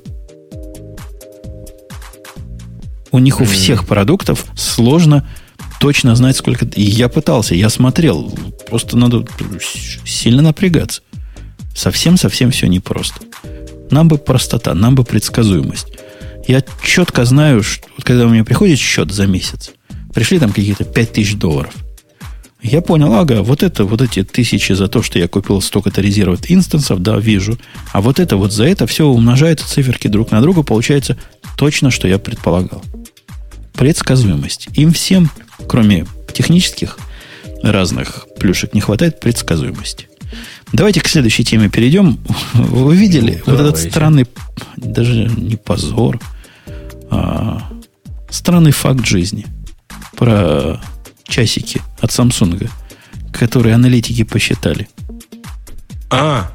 У них у всех продуктов сложно точно знать, сколько... И я пытался, я смотрел. Просто надо сильно напрягаться. Совсем-совсем все непросто. Нам бы простота, нам бы предсказуемость. Я четко знаю, что когда у меня приходит счет за месяц, пришли там какие-то 5000 долларов – я понял, ага, вот это, вот эти тысячи за то, что я купил столько-то резервов инстансов, да, вижу. А вот это вот за это все умножается циферки друг на друга, получается точно, что я предполагал. Предсказуемость. Им всем, кроме технических разных плюшек, не хватает предсказуемости. Давайте к следующей теме перейдем. Вы видели ну, вот этот странный, даже не позор, а странный факт жизни про часики от Samsung, которые аналитики посчитали. А,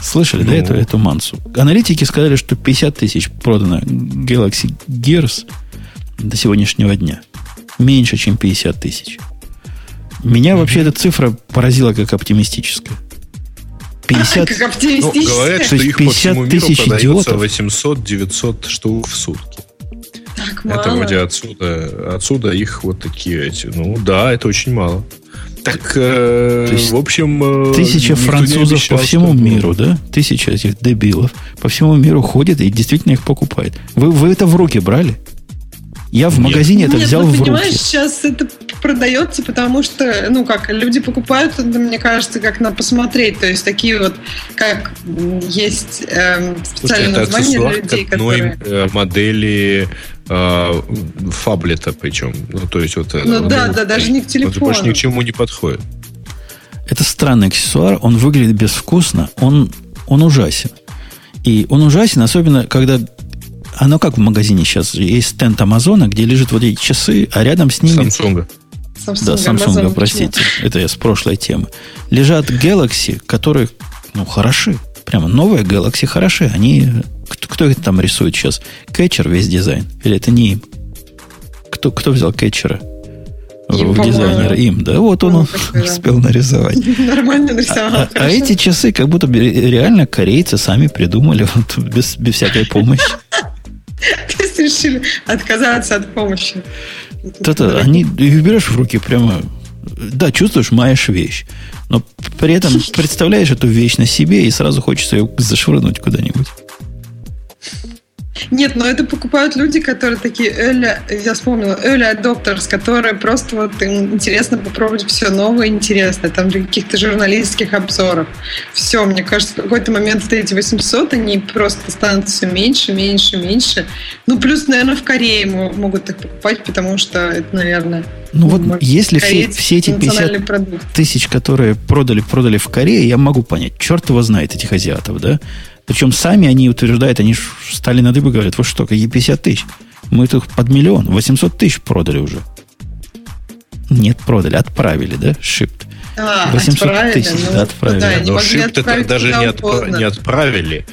Слышали, ну. да, эту, эту мансу? Аналитики сказали, что 50 тысяч продано Galaxy Gears до сегодняшнего дня. Меньше, чем 50 тысяч. Меня mm-hmm. вообще эта цифра поразила как оптимистическая. 50... Как оптимистическая. Ну, говорят, что их 50 по всему миру тысяч продается 800-900 штук в сутки. Так мало. Это вроде отсюда, отсюда их вот такие эти. Ну да, это очень мало. Так, э, есть в общем... Э, тысяча французов обещал, по всему что... миру, да? Тысяча этих дебилов по всему миру ходит и действительно их покупает. Вы, вы это в руки брали? Я в магазине Нет, это взял ну, в руки. сейчас это продается, потому что, ну как, люди покупают, это, мне кажется, как на посмотреть. То есть такие вот, как есть эм, специальное Слушай, название для людей, к одной которые... э, модели э, фаблета причем. Ну, то есть вот... э, Ну он да, да, даже не к Он телефону. больше ни к чему не подходит. Это странный аксессуар, он выглядит безвкусно, он, он ужасен. И он ужасен, особенно когда... Оно как в магазине сейчас, есть стенд Амазона, где лежат вот эти часы, а рядом с ними... Samsung. Samsung, Да, Samsung, Amazon, простите. Это я с прошлой темы. Лежат Galaxy, которые, ну, хороши. Прямо новые Galaxy хороши. Они... Кто, кто это там рисует сейчас? Кетчер весь дизайн? Или это не им? Кто, кто взял кетчера? Им, в по-моему. дизайнера? Им, да? Вот он, он успел нарисовать. Нормально нарисовал. А, а эти часы как будто реально корейцы сами придумали вот, без, без всякой помощи. То есть решили отказаться от помощи. Это, они их берешь в руки прямо... Да, чувствуешь, маешь вещь. Но при этом представляешь эту вещь на себе и сразу хочется ее зашвырнуть куда-нибудь. Нет, но это покупают люди, которые такие early, я вспомнила, early adopters, которые просто вот им интересно попробовать все новое интересное, там для каких-то журналистских обзоров. Все, мне кажется, в какой-то момент вот эти 800, они просто станут все меньше, меньше, меньше. Ну, плюс, наверное, в Корее мо- могут их покупать, потому что это, наверное, Ну вот может, если все, все эти 50 национальный продукт. тысяч, которые продали, продали в Корее, я могу понять. Черт его знает, этих азиатов, да? Причем сами они утверждают, они ж стали на дыбы, говорят, вы что, какие 50 тысяч? Мы тут под миллион, 800 тысяч продали уже. Нет, продали, отправили, да, шипт. А, 800 отправили, тысяч, ну, да, отправили. да, Но шипт это даже не, отпра- не отправили,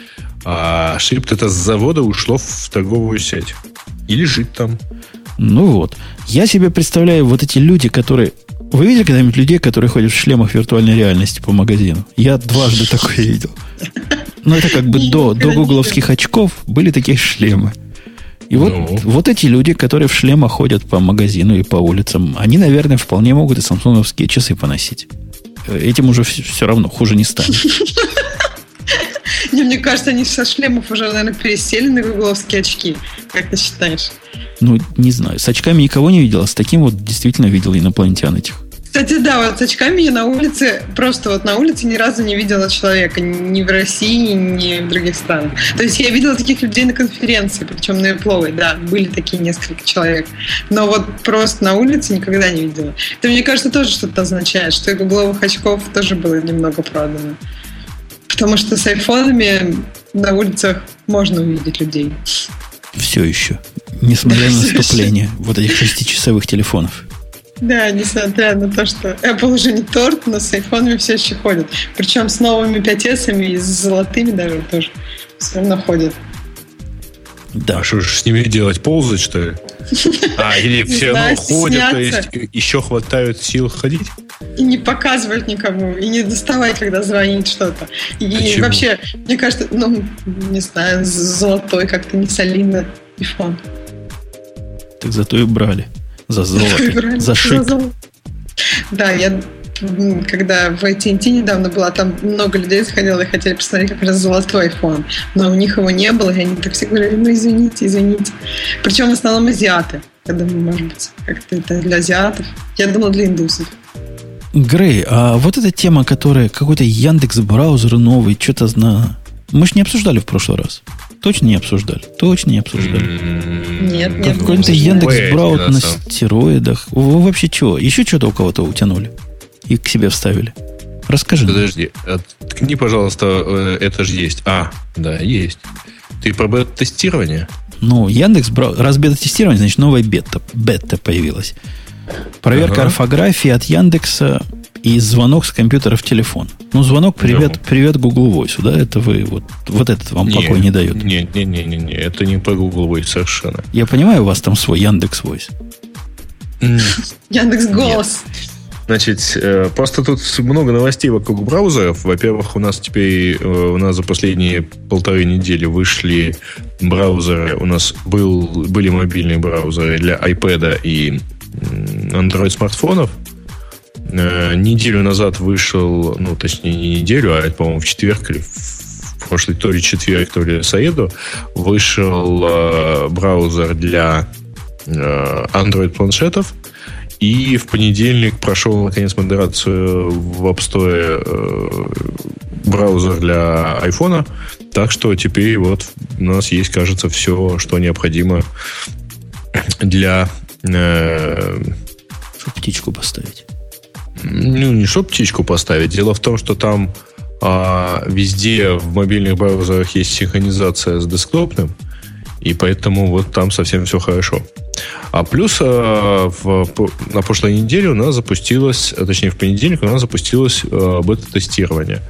а шипт это с завода ушло в торговую сеть. И лежит там. Ну вот. Я себе представляю вот эти люди, которые... Вы видели когда-нибудь людей, которые ходят в шлемах виртуальной реальности по магазину? Я дважды такое видел. Но это как бы до, до гугловских очков были такие шлемы. И вот, Ну. вот эти люди, которые в шлемах ходят по магазину и по улицам, они, наверное, вполне могут и самсунговские часы поносить. Э, Этим уже все равно хуже не станет. Не, мне кажется, они со шлемов уже, наверное, пересели на гугловские очки. Как ты считаешь? Ну, не знаю. С очками никого не видел, а с таким вот действительно видел инопланетян этих. Кстати, да, вот с очками я на улице, просто вот на улице ни разу не видела человека, ни в России, ни в других странах. То есть я видела таких людей на конференции, причем на Эпловой, да, были такие несколько человек. Но вот просто на улице никогда не видела. Это, мне кажется, тоже что-то означает, что и гугловых очков тоже было немного продано. Потому что с айфонами на улицах можно увидеть людей. Все еще. Несмотря на наступление вот этих шестичасовых телефонов. Да, несмотря на то, что Apple уже не торт, но с айфонами все еще ходят. Причем с новыми 5S и с золотыми даже тоже все равно ходят. Да. А что же с ними делать? Ползать, что ли? А, или все равно ходят, то есть еще хватает сил ходить? И не показывать никому, и не доставать, когда звонит что-то. И Почему? вообще, мне кажется, ну, не знаю, золотой как-то не солидно iPhone. Так зато и брали. За золото. За шик. Да, я когда в AT&T недавно была, там много людей заходило и хотели посмотреть как раз золотой iPhone. Но у них его не было, и они так все говорили, ну извините, извините. Причем в основном азиаты. Я думаю, может быть, как-то это для азиатов. Я думала, для индусов. Грей, а вот эта тема, которая какой-то Яндекс браузер новый, что-то на... Мы же не обсуждали в прошлый раз. Точно не обсуждали? Точно не обсуждали. Нет, нет. Какой-то Яндекс браузер на стероидах. Вы вообще чего? Еще что-то у кого-то утянули? И к себе вставили? Расскажи. Подожди, ткни, пожалуйста, э, это же есть. А, да, есть. Ты про бета-тестирование? Ну, Яндекс браузер... Раз бета-тестирование, значит, новая бета, бета появилась. Проверка Ага. орфографии от Яндекса и звонок с компьютера в телефон. Ну, звонок привет, Ну. привет Google Voice, да? Это вы вот, вот этот вам покой не дает. Нет, нет, нет, нет, нет, это не по Google Voice совершенно. Я понимаю, у вас там свой Яндекс Voice. Яндекс Голос. Значит, э, просто тут много новостей вокруг браузеров. Во-первых, у нас теперь, э, у нас за последние полторы недели вышли браузеры. У нас был, были мобильные браузеры для iPad и Android смартфонов. Э, Неделю назад вышел, ну, точнее, не неделю, а, это, по-моему, в четверг или в прошлый то ли четверг, то ли среду вышел э, браузер для э, Android планшетов. И в понедельник прошел, наконец, модерацию в App Store э, браузер для айфона. Так что теперь вот у нас есть, кажется, все, что необходимо для... Э, чтобы птичку поставить. Ну, не чтобы птичку поставить. Дело в том, что там а, везде в мобильных браузерах есть синхронизация с десктопным, и поэтому вот там совсем все хорошо. А плюс а, в, на прошлой неделе у нас запустилось, а, точнее в понедельник у нас запустилось а, бета-тестирование.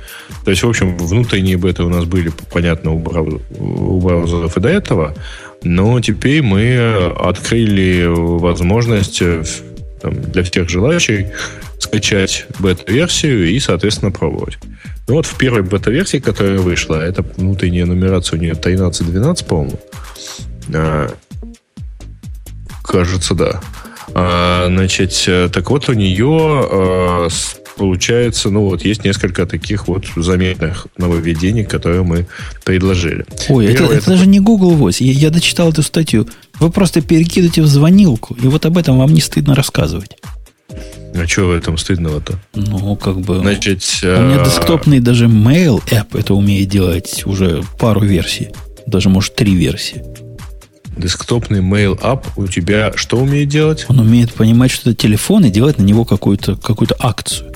То есть, в общем, внутренние беты у нас были, понятно, у, брау, у браузеров и до этого, но теперь мы открыли возможность э, там, для всех желающих скачать бета-версию и, соответственно, пробовать. Ну вот в первой бета-версии, которая вышла, это внутренняя нумерация у нее 13-12, по-моему. А, кажется, да. А, значит, э, так вот у нее а, получается, ну вот есть несколько таких вот заметных нововведений, которые мы предложили. Ой, это, это, это даже не Google Voice. Я, я дочитал эту статью. Вы просто перекидываете в звонилку, и вот об этом вам не стыдно рассказывать. А что в этом стыдного-то? Ну, как бы... Значит, у меня а, десктопный даже Mail App это умеет делать уже пару версий. Даже, может, три версии. Десктопный Mail App у тебя что умеет делать? Он умеет понимать, что это телефон и делать на него какую-то какую акцию.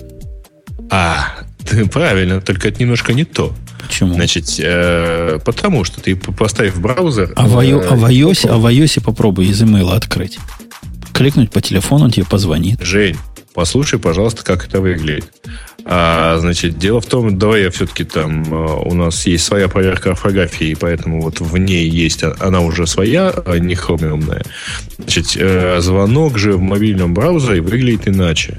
А, ты правильно, только это немножко не то. Почему? Значит, э, потому что ты поставив в браузер... А в, э, а в iOS, а в iOS попробуй из email открыть. Кликнуть по телефону, он тебе позвонит. Жень, послушай, пожалуйста, как это выглядит. А, значит, дело в том, давай я все-таки там, э, у нас есть своя проверка орфографии, поэтому вот в ней есть, а, она уже своя, а не хромиумная. Значит, звонок же в мобильном браузере выглядит иначе.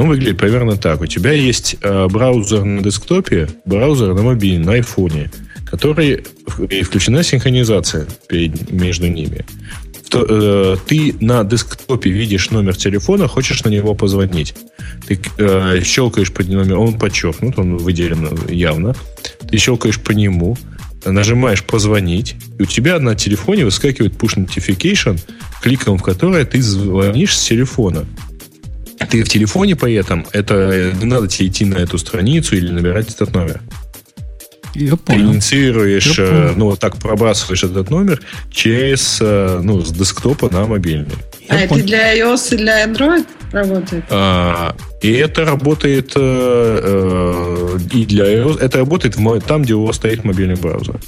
Он выглядит примерно так. У тебя есть э, браузер на десктопе, браузер на мобильном, на айфоне, который и включена синхронизация перед, между ними. То, э, ты на десктопе видишь номер телефона, хочешь на него позвонить. Ты э, щелкаешь по номер, он подчеркнут, он выделен явно. Ты щелкаешь по нему, нажимаешь «Позвонить», и у тебя на телефоне выскакивает push notification, кликом в которое ты звонишь с телефона. Ты в телефоне при этом, это не надо тебе идти на эту страницу или набирать этот номер. Я понял. Ты инициируешь, Я э, ну, вот так пробрасываешь этот номер через, э, ну, с десктопа на мобильный. Я а понял. это для iOS и для Android работает? А, и это работает э, э, и для iOS. Это работает в, там, где у вас стоит мобильный браузер.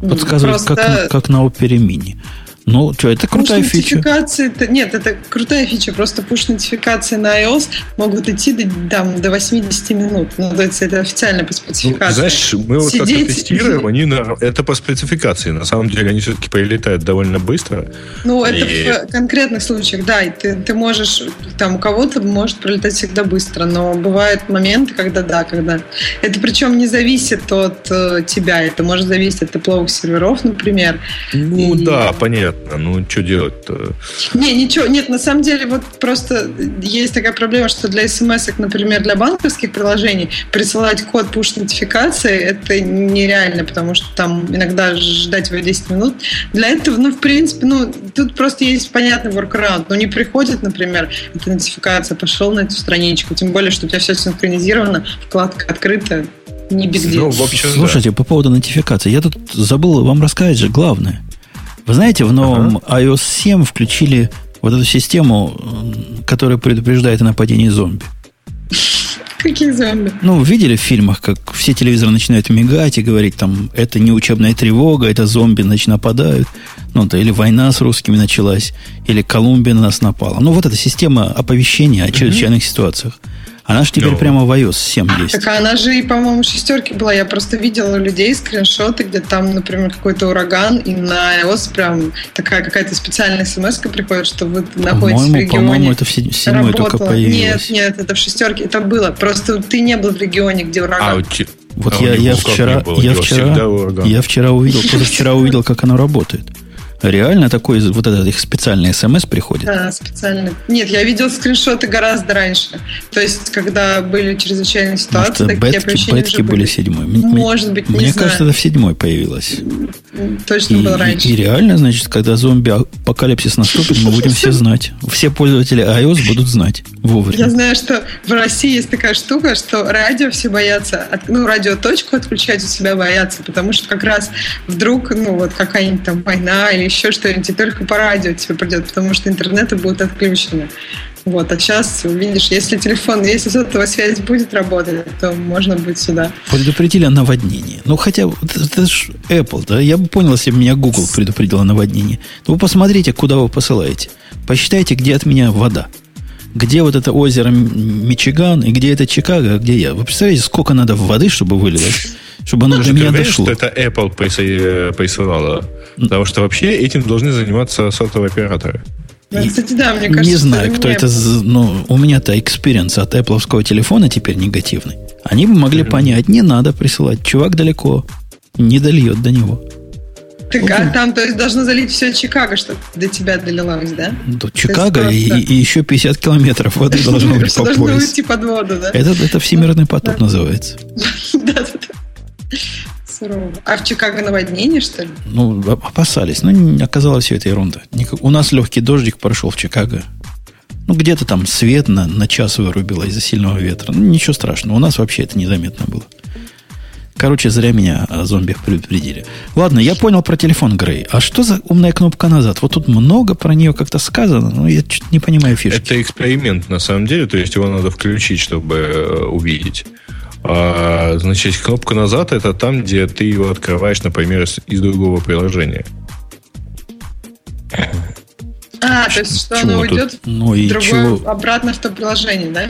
Подсказывает, Просто... как, как на Opera Mini. Ну, что, это крутая фича. Это, нет, это крутая фича. Просто push-нотификации на iOS могут идти до, там, до 80 минут. Ну, то есть это официально по спецификации. Ну, знаешь, мы вот как-то тестируем, они на, это по спецификации. На самом деле они все-таки прилетают довольно быстро. Ну, это и... в конкретных случаях, да. И ты, ты можешь, там, у кого-то может пролетать всегда быстро, но бывают моменты, когда да, когда... Это причем не зависит от э, тебя, это может зависеть от тепловых серверов, например. Ну, и... да, понятно понятно. Ну, что делать-то? Не, ничего. Нет, на самом деле, вот просто есть такая проблема, что для смс например, для банковских приложений присылать код push-нотификации это нереально, потому что там иногда ждать его 10 минут. Для этого, ну, в принципе, ну, тут просто есть понятный workaround. Ну, не приходит, например, эта нотификация, пошел на эту страничку, тем более, что у тебя все синхронизировано, вкладка открыта, не без ну, в общем, Слушайте, да. по поводу нотификации, я тут забыл вам рассказать же главное. Вы знаете, в новом ага. iOS 7 включили вот эту систему, которая предупреждает о нападении зомби. Каких зомби? Ну, видели в фильмах, как все телевизоры начинают мигать и говорить, там, это не учебная тревога, это зомби, значит, нападают. Ну, да, или война с русскими началась, или Колумбия на нас напала. Ну, вот эта система оповещения о чрезвычайных mm-hmm. ситуациях. Она же теперь no. Прямо в iOS 7 есть. Так она же и, по-моему, шестерки была. Я просто видела у людей скриншоты, где там, например, какой-то ураган, и на iOS прям такая какая-то специальная смс приходит, что вы находитесь в регионе. По-моему, это в седьмой только появилось. Нет, нет, это в шестерке. Это было. Просто ты не был в регионе, где ураган. А, вот а я, я вчера, я, вчера, я вчера увидел, позавчера увидел, как оно работает. Реально такой, вот этот их специальный смс приходит? Да, специально. Нет, я видел скриншоты гораздо раньше. То есть, когда были чрезвычайные ситуации, Может, такие бетки, бетки были седьмой. Может быть, не Мне знаю. кажется, это в седьмой появилось. Точно и, было раньше. И, и реально, значит, когда зомби-апокалипсис наступит, мы будем все знать. Все пользователи iOS будут знать вовремя. Я знаю, что в России есть такая штука, что радио все боятся, ну, радиоточку отключать у себя боятся, потому что как раз вдруг, ну, вот какая-нибудь там война или еще что-нибудь, и только по радио тебе придет, потому что интернеты будут отключены. Вот, а сейчас, видишь, если телефон, если сотовая связь будет работать, то можно будет сюда. Предупредили о наводнении. Ну, хотя, это, это ж Apple, да? Я бы понял, если бы меня Google предупредил о наводнении. Ну, вы посмотрите, куда вы посылаете. Посчитайте, где от меня вода. Где вот это озеро Мичиган, и где это Чикаго, а где я. Вы представляете, сколько надо воды, чтобы вылилось? Чтобы оно Ты до же меня уверен, дошло. что это Apple присо- э, присылала? Потому что вообще этим должны заниматься сотовые операторы. Ну, И кстати, да, мне кажется, не знаю, кто это... Ну, у меня-то experience от Apple телефона теперь негативный. Они бы могли понять, не надо присылать. Чувак далеко не дольет до него. Так, а там, то есть, должно залить все Чикаго, чтобы до тебя долилось, да? До Чикаго и, просто- и еще 50 километров воды должно быть по должно пояс. уйти под воду, да? Это, это всемирный потоп называется. Да, да, да. Сурово. А в Чикаго наводнение, что ли? Ну, опасались. Но не- оказалось все это ерунда. Никак- У нас легкий дождик прошел в Чикаго. Ну, где-то там свет на, на час вырубило из-за сильного ветра. Ну, ничего страшного. У нас вообще это незаметно было. Короче, зря меня о зомбиях предупредили. Ладно, я понял про телефон Грей. А что за умная кнопка назад? Вот тут много про нее как-то сказано, но я что-то не понимаю фишки. Это эксперимент на самом деле, то есть его надо включить, чтобы э, увидеть. А, значит, кнопка назад это там, где ты его открываешь, например, из, из другого приложения. А, то есть, что Чему оно тут? уйдет Ну и в другое, чего? обратно в то приложение, да?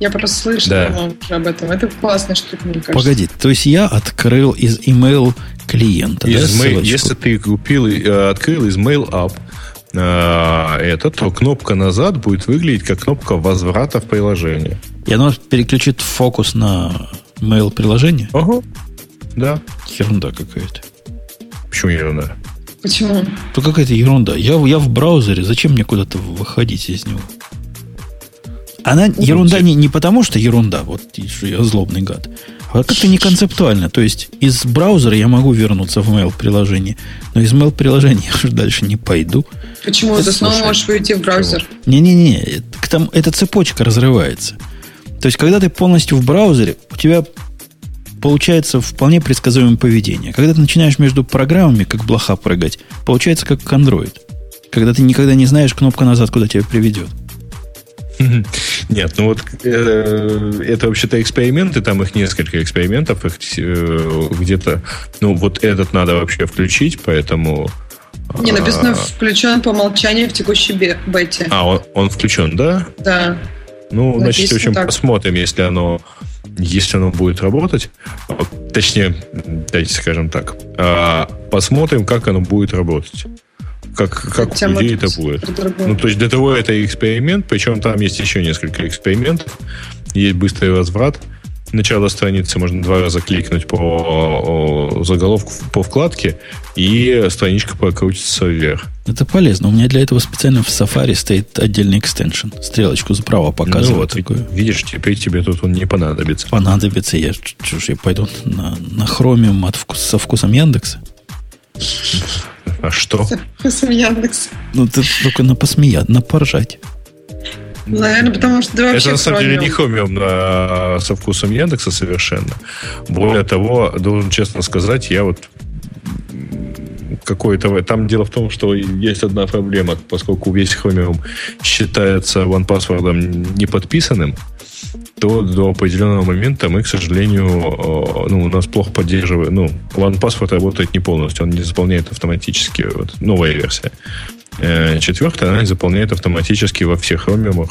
Я просто слышала Да. уже об этом. Это классная штука, мне кажется. Погоди, то есть я открыл из email клиента, да, Из mail- ссылочку? если ты купил, э, открыл из Mail App э, это, то кнопка назад будет выглядеть как кнопка возврата в приложение. И оно переключит фокус на mail приложение? Ага. Да. Ерунда какая-то. Почему ерунда? Почему? То какая-то ерунда. Я, я в браузере, зачем мне куда-то выходить из него? Она ерунда не, не потому, что ерунда, вот что я злобный гад, а как-то не концептуально. То есть из браузера я могу вернуться в mail приложение, но из mail приложения я уже дальше не пойду. Почему ты снова можешь выйти в браузер? Не-не-не, это- эта цепочка разрывается. То есть, когда ты полностью в браузере, у тебя получается вполне предсказуемое поведение. Когда ты начинаешь между программами, как блоха прыгать, получается как Android. Когда ты никогда не знаешь, кнопка назад куда тебя приведет. Нет, ну вот э, это вообще-то эксперименты, там их несколько экспериментов, их э, где-то, ну вот этот надо вообще включить, поэтому... Не, написано а, включен по умолчанию в текущей бе- бете. А, он, он включен, да? Да. Ну, значит, в общем, так. посмотрим, если оно, если оно будет работать. Точнее, дайте скажем так. а, Посмотрим, как оно будет работать. Как, как Хотя у людей это будет. Ну, то есть для того это эксперимент, причем там есть еще несколько экспериментов. Есть быстрый возврат. Начало страницы можно два раза кликнуть по заголовку, по вкладке, и страничка прокрутится вверх. Это полезно. У меня для этого специально в Safari стоит отдельный экстеншн. Стрелочку справа ну, показывает вот, такое. видишь, теперь тебе тут он не понадобится. Понадобится. Я, что ж, я пойду на, на Chromium от вкус- со вкусом Яндекса. А что? Со вкусом Яндекса. Ну, ты только на посмеять, на поржать. Наверное, потому что да, вообще Это на самом деле не. Chromium а, со вкусом Яндекса совершенно. Более того, должен честно сказать, я вот какое-то... Там дело в том, что есть одна проблема, поскольку весь Chromium считается OnePassword не подписанным, то до определенного момента мы, к сожалению, э, ну, у нас плохо поддерживает, ну, OnePassword работает не полностью, он не заполняет автоматически, вот, новая версия. Э, Четвертая, она заполняет автоматически во всех Chromium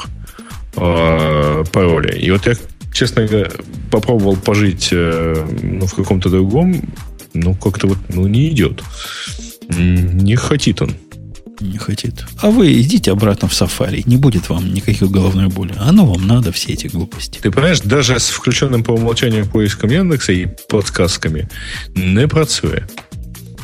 э, пароли. И вот я, честно говоря, попробовал пожить э, ну, в каком-то другом, ну, как-то вот, ну, не идет. Не хотит он. Не хотит. А вы идите обратно в Safari. Не будет вам никакой головной боли. Оно вам надо, все эти глупости. Ты понимаешь, даже с включенным по умолчанию поиском Яндекса и подсказками не працює.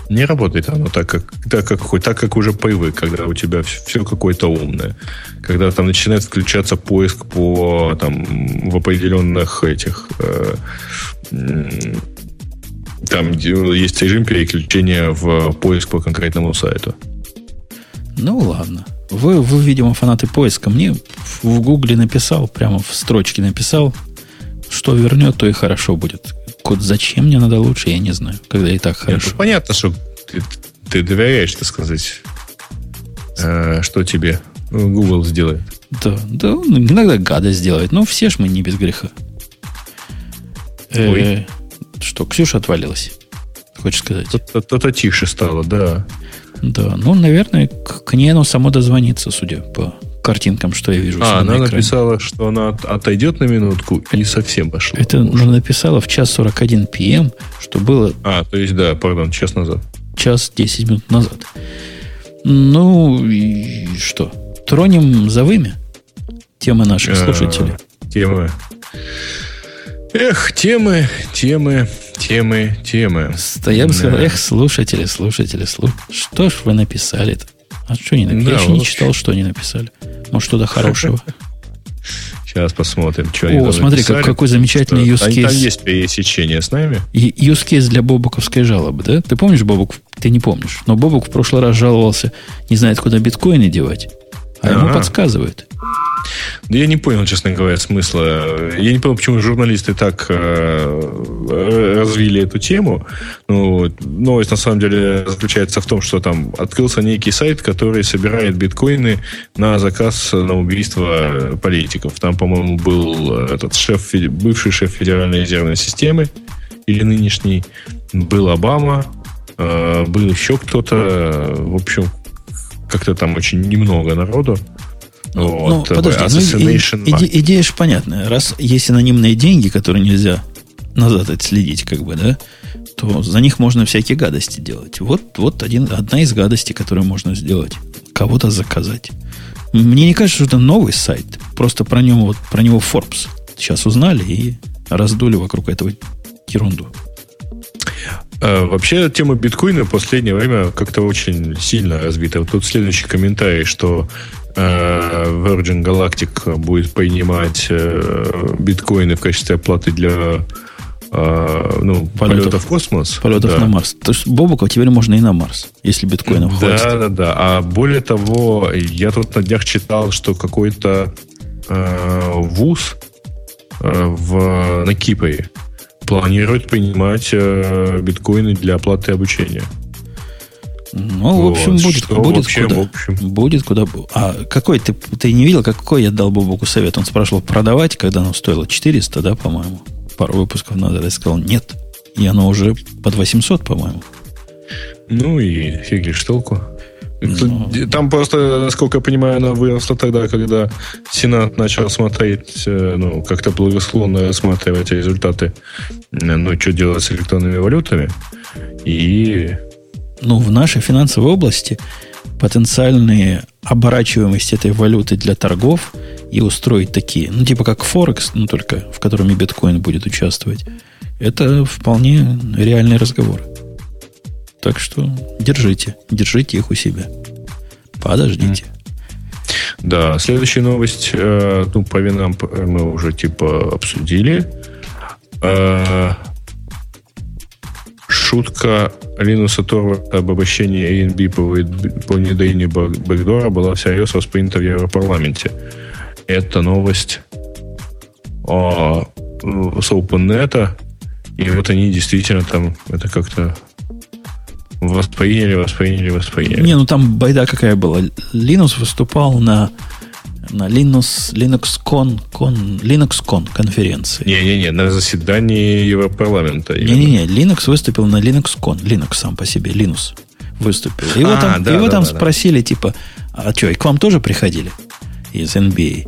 Не работает оно так, как, так, как, так, как уже привык, когда у тебя все, все какое-то умное. Когда там начинает включаться поиск по там, в определенных этих э, там есть режим переключения в поиск по конкретному сайту. Ну ладно. Вы, вы, видимо, фанаты поиска. Мне в Гугле написал, прямо в строчке написал, что вернет, то и хорошо будет. Код зачем мне надо лучше, я не знаю, когда и так хорошо. Нет, ну, понятно, что ты, ты доверяешь, так сказать, э, что тебе Google сделает. Да, да, ну, иногда гадость сделает, но все ж мы не без греха. Э, что, Ксюша отвалилась? Хочешь сказать? То-то тише стало, да. Да, ну, наверное, к, к ней оно само дозвонится, судя по картинкам, что я вижу. А, она на написала, что она отойдет на минутку и совсем пошла. Это она написала в час 41 пм, эм, что было... А, то есть, да, пардон, час назад. Час 10 минут назад. Ну, и что? Тронем за вымя темы наших а, слушателей. Темы. Эх, темы, темы, темы, темы. Я бы сказал, эх, слушатели, слушатели, слуш... Что ж вы написали-то? А что не написали? Да, Я еще не читал, что они написали. Может, что-то хорошего. Сейчас посмотрим, что они О, смотри, как, какой замечательный use case. Там есть пересечение с нами. Use case для Бобуковской жалобы, да? Ты помнишь, Бобук? Ты не помнишь. Но Бобук в прошлый раз жаловался, не знает, куда биткоины девать. А, а ему подсказывают. Я не понял, честно говоря, смысла. Я не понял, почему журналисты так э, развили эту тему. Ну, новость на самом деле заключается в том, что там открылся некий сайт, который собирает биткоины на заказ на убийство политиков. Там, по-моему, был этот шеф, бывший шеф Федеральной резервной системы или нынешний, был Обама, э, был еще кто-то. В общем, как-то там очень немного народу. Вот, ну подожди, ну, иде, идея же понятная. Раз есть анонимные деньги, которые нельзя назад отследить, как бы, да, то за них можно всякие гадости делать. Вот, вот один, одна из гадостей, которую можно сделать. Кого-то заказать. Мне не кажется, что это новый сайт. Просто про него, вот, про него Forbes сейчас узнали и раздули вокруг этого ерунду. А, вообще, тема биткоина в последнее время как-то очень сильно развита. Вот тут следующий комментарий, что Virgin Galactic будет принимать э, биткоины в качестве оплаты для э, ну, полетов, полетов в космос. Полетов да. на Марс. То есть Бобука теперь можно и на Марс, если биткоинов да, хватит. Да, да, да. А более того, я тут на днях читал, что какой-то э, вуз э, в, на Кипре планирует принимать э, биткоины для оплаты обучения. Ну, в общем, будет, Что будет вообще, куда. В общем? Будет куда. А какой ты, ты не видел, какой я дал Бобуку совет? Он спрашивал продавать, когда оно стоило 400, да, по-моему, пару выпусков назад. Я сказал, нет. И оно уже под 800, по-моему. Ну и фиг лишь толку. Ну. Там просто, насколько я понимаю, она выросла тогда, когда Сенат начал смотреть, э, ну, как-то благосклонно рассматривать результаты, э, ну, что делать с электронными валютами. И... Ну, в нашей финансовой области потенциальные оборачиваемость этой валюты для торгов и устроить такие, ну, типа как Форекс, ну, только в котором и биткоин будет участвовать, это вполне реальный разговор. Так что держите, держите их у себя. Подождите. Да, следующая новость, э, ну, по винам мы уже типа обсудили. Э, шутка Линуса Торварда об обобщении ANB по, по внедрению бэкдора была всерьез воспринята в Европарламенте. Это новость о, с OpenNet, и вот они действительно там это как-то Восприняли, восприняли, восприняли. Не, ну там байда какая была. Linux выступал на, на Linux, LinuxCon, Con, LinuxCon конференции. Не-не-не, на заседании Европарламента. Не-не-не, Linux выступил на LinuxCon. Linux сам по себе, Linux выступил. Его а, там, да, его да, там да, спросили, да. типа, а что, и к вам тоже приходили из NBA?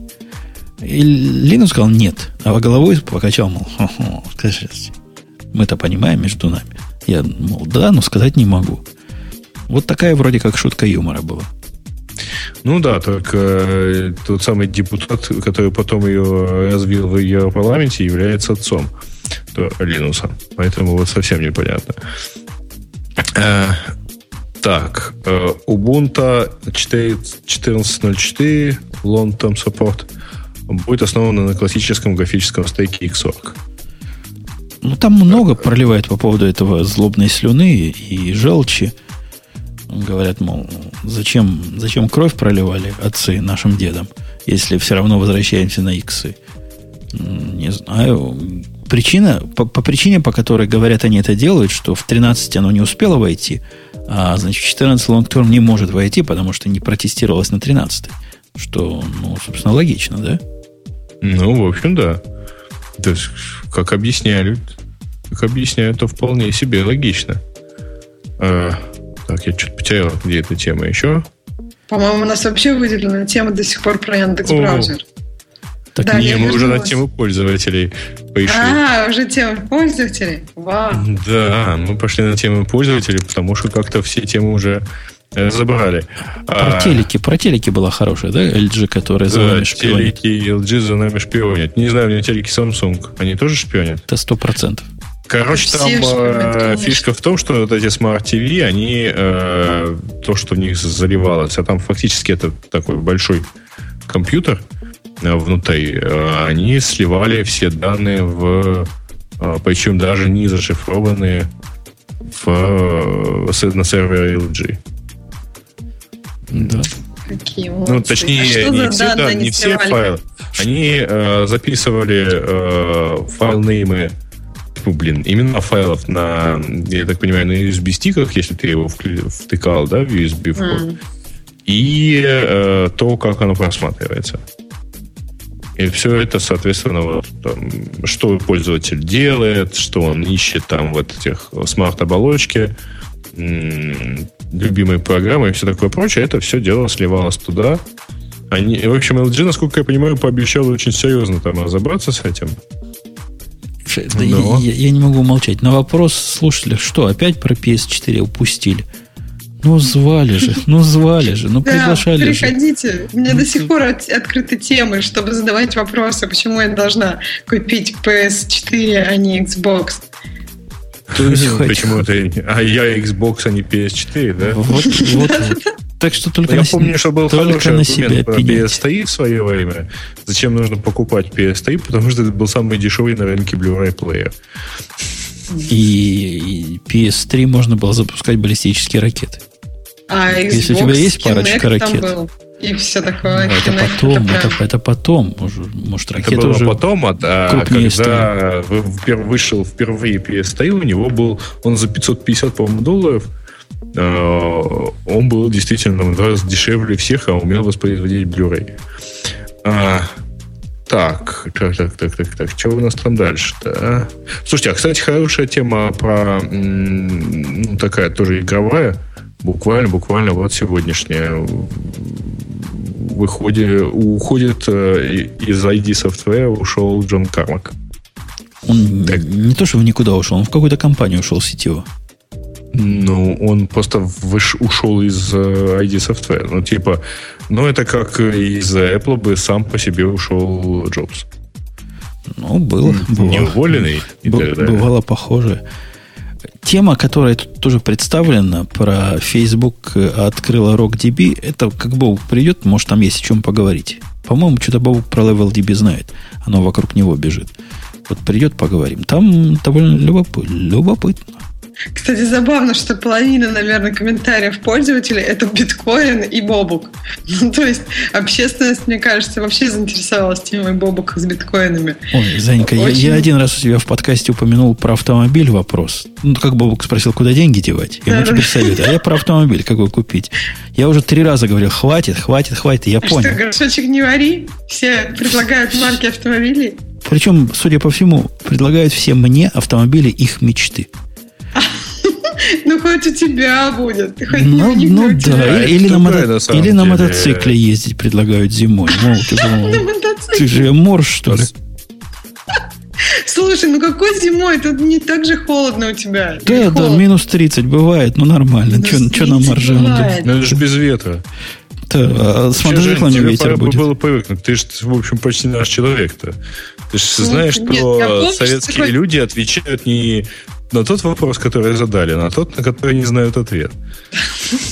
И Linux сказал, нет. А головой покачал, мол, мы-то понимаем между нами. Я, мол, да, но сказать не могу. Вот такая вроде как шутка юмора была. Ну да, только э, тот самый депутат, который потом ее развил в ее парламенте, является отцом Линуса. Поэтому вот совсем непонятно. Э, так, э, Ubuntu 14.04 long-term support будет основана на классическом графическом стеке Xorg. Ну, там много проливает по поводу этого злобной слюны и желчи. Говорят, мол, зачем, зачем кровь проливали отцы нашим дедам, если все равно возвращаемся на иксы. Не знаю. Причина, по, по причине, по которой, говорят, они это делают, что в 13 оно не успело войти, а, значит, 14 long-term не может войти, потому что не протестировалось на 13 Что, ну, собственно, логично, да? Ну, в общем, да. То есть, как объясняют, как объясняют, то вполне себе логично. Так, я что-то потерял, где эта тема еще. По-моему, у нас вообще выделена тема до сих пор про Яндекс браузер. Так да, не, мы уже на тему пользователей пошли. А, уже тема пользователей? Вау. Да, мы пошли на тему пользователей, потому что как-то все темы уже э, забрали. Про а, телеки, про телеки была хорошая, да, LG, которая да, за нами шпионит? телеки LG за нами шпионят. Не знаю, у меня телеки Samsung, они тоже шпионят? Это сто процентов. Короче, Все там э, фишка в том, что вот эти Smart TV, они э, то, что в них заливалось, а там фактически это такой большой компьютер э, внутри, э, они сливали все данные в, э, причем даже не зашифрованные в, э, на сервере LG. Да. Какие ну, точнее, а не все, да, не все файлы. Они э, записывали э, файл-неймы ну, блин, именно файлов на, я так понимаю, на USB-стиках, если ты его втыкал, да, в USB вход, mm. и э, то, как оно просматривается. И все это, соответственно, вот, там, что пользователь делает, что он ищет там вот этих смарт-оболочки, любимые программы и все такое прочее, это все дело сливалось туда. Они, в общем, LG, насколько я понимаю, пообещал очень серьезно там разобраться с этим. Да я, я не могу молчать. На вопрос слушателя, что, опять про PS4 упустили? Ну, звали же, ну, звали же, ну, приглашали приходите. же. У меня ну, до сих пор от, открыты темы, чтобы задавать вопросы, почему я должна купить PS4, а не Xbox. То есть, почему ты... А я Xbox, а не PS4, да? Вот, вот, вот. Так что только Я на помню, что был хороший на себя про PS3 в свое время. Зачем нужно покупать PS3? Потому что это был самый дешевый на рынке Blu-ray плеер. И, и PS3 можно было запускать баллистические ракеты. А Xbox Если у тебя есть парочка ракет. И все такое. Ну, это потом, это, это, это потом. Может, ракета это было уже потом, а, а когда вышел впервые PS3, у него был, он за 550, по-моему, долларов он был действительно в два раза дешевле всех, а умел воспроизводить Blu-ray. А, так, так, так, так, так, так, что у нас там дальше-то? А? Слушайте, а, кстати, хорошая тема про, ну, такая тоже игровая, буквально, буквально вот сегодняшняя выходит, уходит э, из ID Software, ушел Джон Кармак. Он так. не то, что в никуда ушел, он в какую-то компанию ушел сетевую. Ну, он просто выш, ушел из uh, ID Software. Ну, типа, ну, это как из Apple бы сам по себе ушел Джобс. Ну, было. было. Не уволенный и Б- так далее. Бывало похоже. Тема, которая тут тоже представлена, про Facebook открыла RockDB, это как бы придет, может, там есть о чем поговорить. По-моему, что-то Бобук про LevelDB знает. Оно вокруг него бежит. Вот придет, поговорим. Там довольно любопытно. любопытно. Кстати, забавно, что половина, наверное, комментариев пользователей это биткоин и бобук. Ну, то есть общественность, мне кажется, вообще заинтересовалась темой бобука с биткоинами. Ой, Занька, Очень... я, я один раз у тебя в подкасте упомянул про автомобиль вопрос. Ну, как бобук спросил, куда деньги девать. Ему да, теперь советую. А я про автомобиль, как его купить. Я уже три раза говорил, хватит, хватит, хватит, я а понял. Что, горшочек не вари? Все предлагают марки автомобилей? Причем, судя по всему, предлагают все мне автомобили их мечты. Ну, хоть у тебя будет. Хоть ну, не ну да, или, на, мото... или на мотоцикле ездить предлагают зимой. Мол, ты, ты же морж, что ли? Слушай, ну какой зимой? Тут не так же холодно у тебя. Да, да, минус 30 бывает, ну нормально. Что нам моржам? Ну это же без ветра. Да, а с мотоциклами ветер будет. было привыкнуть. Ты же, в общем, почти наш человек-то. Ты же знаешь, что советские люди отвечают не на тот вопрос, который задали, на тот, на который не знают ответ.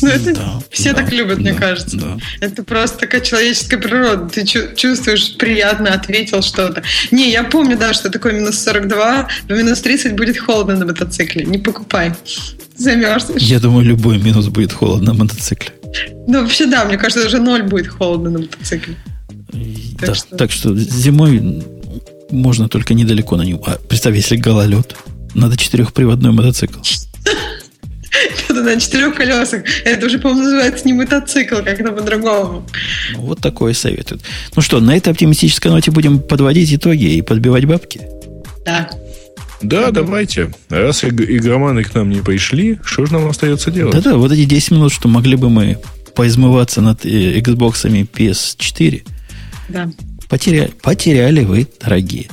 Ну, все так любят, мне кажется. Это просто такая человеческая природа. Ты чувствуешь, приятно ответил что-то. Не, я помню, да, что такое минус 42, но минус 30 будет холодно на мотоцикле. Не покупай. Замерзнешь. Я думаю, любой минус будет холодно на мотоцикле. Ну, вообще, да, мне кажется, даже ноль будет холодно на мотоцикле. Так, да, что... так что зимой можно только недалеко на нем. А представь, если гололед, надо четырехприводной мотоцикл. Это на четырех колесах. Это уже, по-моему, называется не мотоцикл, как-то по-другому. Ну, вот такое советуют. Ну что, на этой оптимистической ноте будем подводить итоги и подбивать бабки? Да. Да, давайте. Раз игроманы к нам не пришли, что же нам остается делать? Да-да, вот эти 10 минут, что могли бы мы поизмываться над э, Xbox PS4, да. потеряли, потеряли вы, дорогие.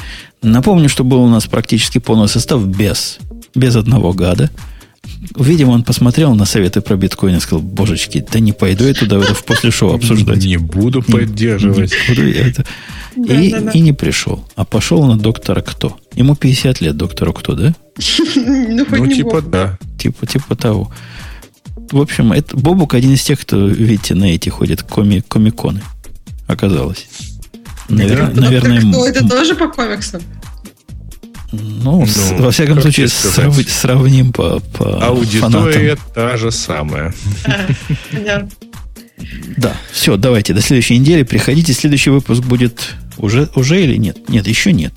Напомню, что был у нас практически полный состав без, без одного гада. Видимо, он посмотрел на советы про биткоин и сказал, божечки, да не пойду я туда в после шоу обсуждать. Не буду поддерживать. Не буду я это. и, и не пришел. А пошел на доктора кто? Ему 50 лет, доктору кто, да? Ну, ну типа да. Типа, типа того. В общем, это Бобук один из тех, кто, видите, на эти ходит коми, комиконы. Оказалось. Навер... Да. Наверное, кто? Это тоже по комиксам? Ну, ну с, во всяком случае, срав, сравним по, по Аудитория фанатам. та же самая. Да, все, давайте, до следующей недели. Приходите, следующий выпуск будет уже, уже или нет? Нет, еще нет.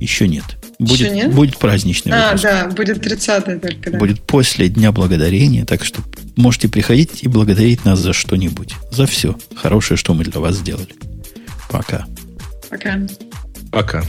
Еще нет. Будет, еще нет? будет праздничный а, выпуск. А, да, будет 30 только, да. Будет после Дня Благодарения, так что можете приходить и благодарить нас за что-нибудь. За все хорошее, что мы для вас сделали. Пока. Пока. Пока.